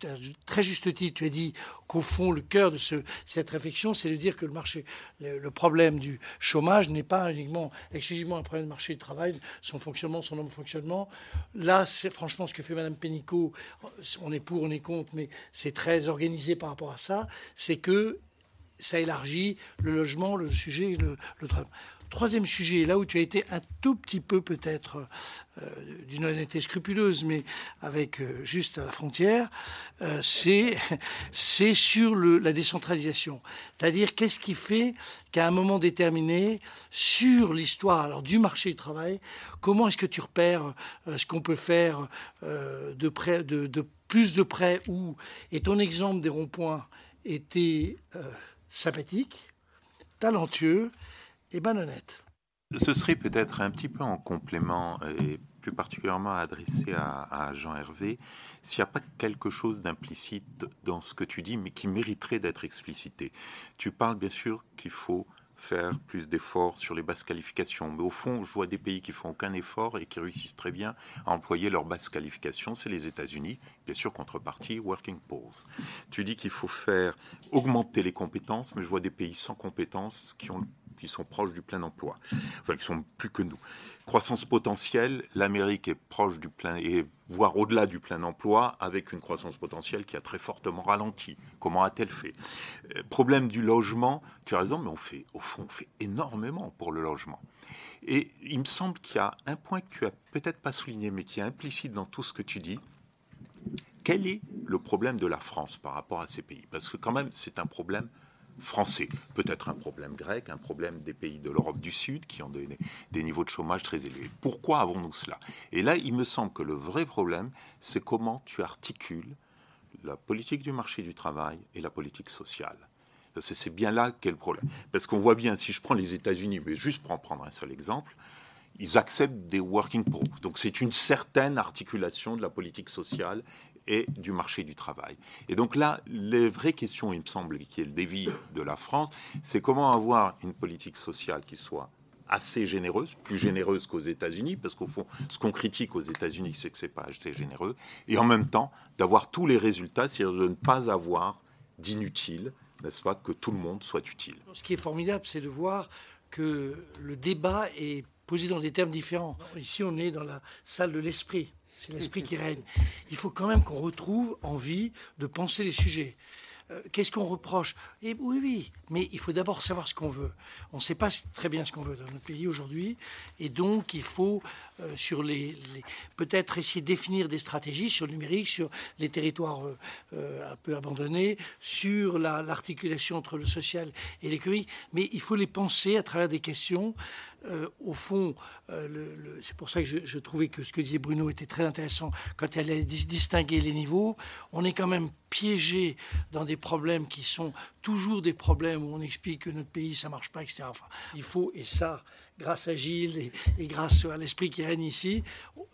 très juste titre, tu as dit qu'au fond, le cœur de cette réflexion, c'est de dire que le marché, le, problème du chômage n'est pas uniquement, exclusivement un problème de marché du travail, son fonctionnement, son non-fonctionnement. Là, c'est franchement ce que fait Mme Pénicaud, on est pour, on est contre, mais c'est très organisé par rapport à ça, c'est que ça élargit le logement, le sujet, le travail. Troisième sujet, là où tu as été un tout petit peu peut-être euh, d'une honnêteté scrupuleuse, mais avec euh, juste à la frontière, euh, c'est sur la décentralisation. C'est-à-dire qu'est-ce qui fait qu'à un moment déterminé, sur l'histoire du marché du travail, comment est-ce que tu repères ce qu'on peut faire de, plus de près où, et ton exemple des ronds-points était sympathique, talentueux, et honnête. Ce serait peut-être un petit peu en complément et plus particulièrement adressé à, Jean Hervé, s'il n'y a pas quelque chose d'implicite dans ce que tu dis, mais qui mériterait d'être explicité. Tu parles bien sûr qu'il faut faire plus d'efforts sur les basses qualifications. Mais au fond, je vois des pays qui font aucun effort et qui réussissent très bien à employer leurs basses qualifications. C'est les États-Unis, bien sûr, contrepartie, working pools. Tu dis qu'il faut faire augmenter les compétences, mais je vois des pays sans compétences qui ont qui sont proches du plein emploi, enfin qui sont plus que nous. Croissance potentielle, l'Amérique est proche du plein, et voire au-delà du plein emploi, avec une croissance potentielle qui a très fortement ralenti. Comment a-t-elle fait? Euh, Problème du logement, tu as raison, mais on fait, au fond, on fait énormément pour le logement. Et il me semble qu'il y a un point que tu as peut-être pas souligné, mais qui est implicite dans tout ce que tu dis. Quel est le problème de la France par rapport à ces pays? Parce que quand même, c'est un problème français. Peut-être un problème grec, un problème des pays de l'Europe du Sud qui ont des, des niveaux de chômage très élevés. Pourquoi avons-nous cela? Et là, il me semble que le vrai problème, c'est comment tu articules la politique du marché du travail et la politique sociale. C'est bien là qu'est le problème. Parce qu'on voit bien, si je prends les États-Unis, mais juste pour en prendre un seul exemple, ils acceptent des working poor. Donc c'est une certaine articulation de la politique sociale et du marché du travail. Et donc là, les vraies questions, il me semble, qui est le défi de la France, c'est comment avoir une politique sociale qui soit assez généreuse, plus généreuse qu'aux États-Unis, parce qu'au fond, ce qu'on critique aux États-Unis, c'est que c'est pas assez généreux, et en même temps d'avoir tous les résultats, c'est-à-dire de ne pas avoir d'inutile, n'est-ce pas, que tout le monde soit utile. Ce qui est formidable, c'est de voir que le débat est posé dans des termes différents. Ici, on est dans la salle de l'esprit c'est l'esprit qui règne. Il faut quand même qu'on retrouve envie de penser les sujets. Euh, qu'est-ce qu'on reproche? Et Oui, oui, mais il faut d'abord savoir ce qu'on veut. On ne sait pas très bien ce qu'on veut dans notre pays aujourd'hui, et donc il faut euh, les, peut-être essayer de définir des stratégies sur le numérique, sur les territoires euh, un peu abandonnés, sur l'articulation entre le social et l'économique, mais il faut les penser à travers des questions euh, au fond, euh, c'est pour ça que je, trouvais que ce que disait Bruno était très intéressant quand elle a distingué les niveaux. On est quand même piégé dans des problèmes qui sont toujours des problèmes où on explique que notre pays ça marche pas, etc. Il faut et ça grâce à Gilles et, grâce à l'esprit qui règne ici,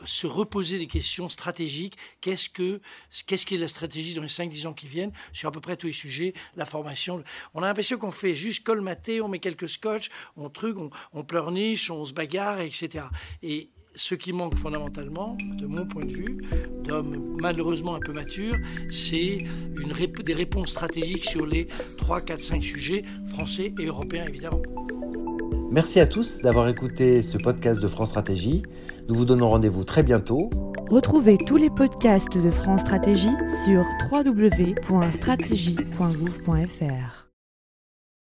se reposer des questions stratégiques. Qu'est-ce que qu'est-ce qui est la stratégie dans les 5-10 ans qui viennent sur à peu près tous les sujets, la formation. On a l'impression qu'on fait juste colmater, on met quelques scotch, on truc, on, pleurniche, on se bagarre, etc. Et ce qui manque fondamentalement, de mon point de vue, d'homme malheureusement un peu mature, c'est des réponses stratégiques sur les 3, 4, 5 sujets français et européens évidemment. Merci à tous d'avoir écouté ce podcast de France Stratégie. Nous vous donnons rendez-vous très bientôt. Retrouvez tous les podcasts de France Stratégie sur www.stratégie.gouv.fr.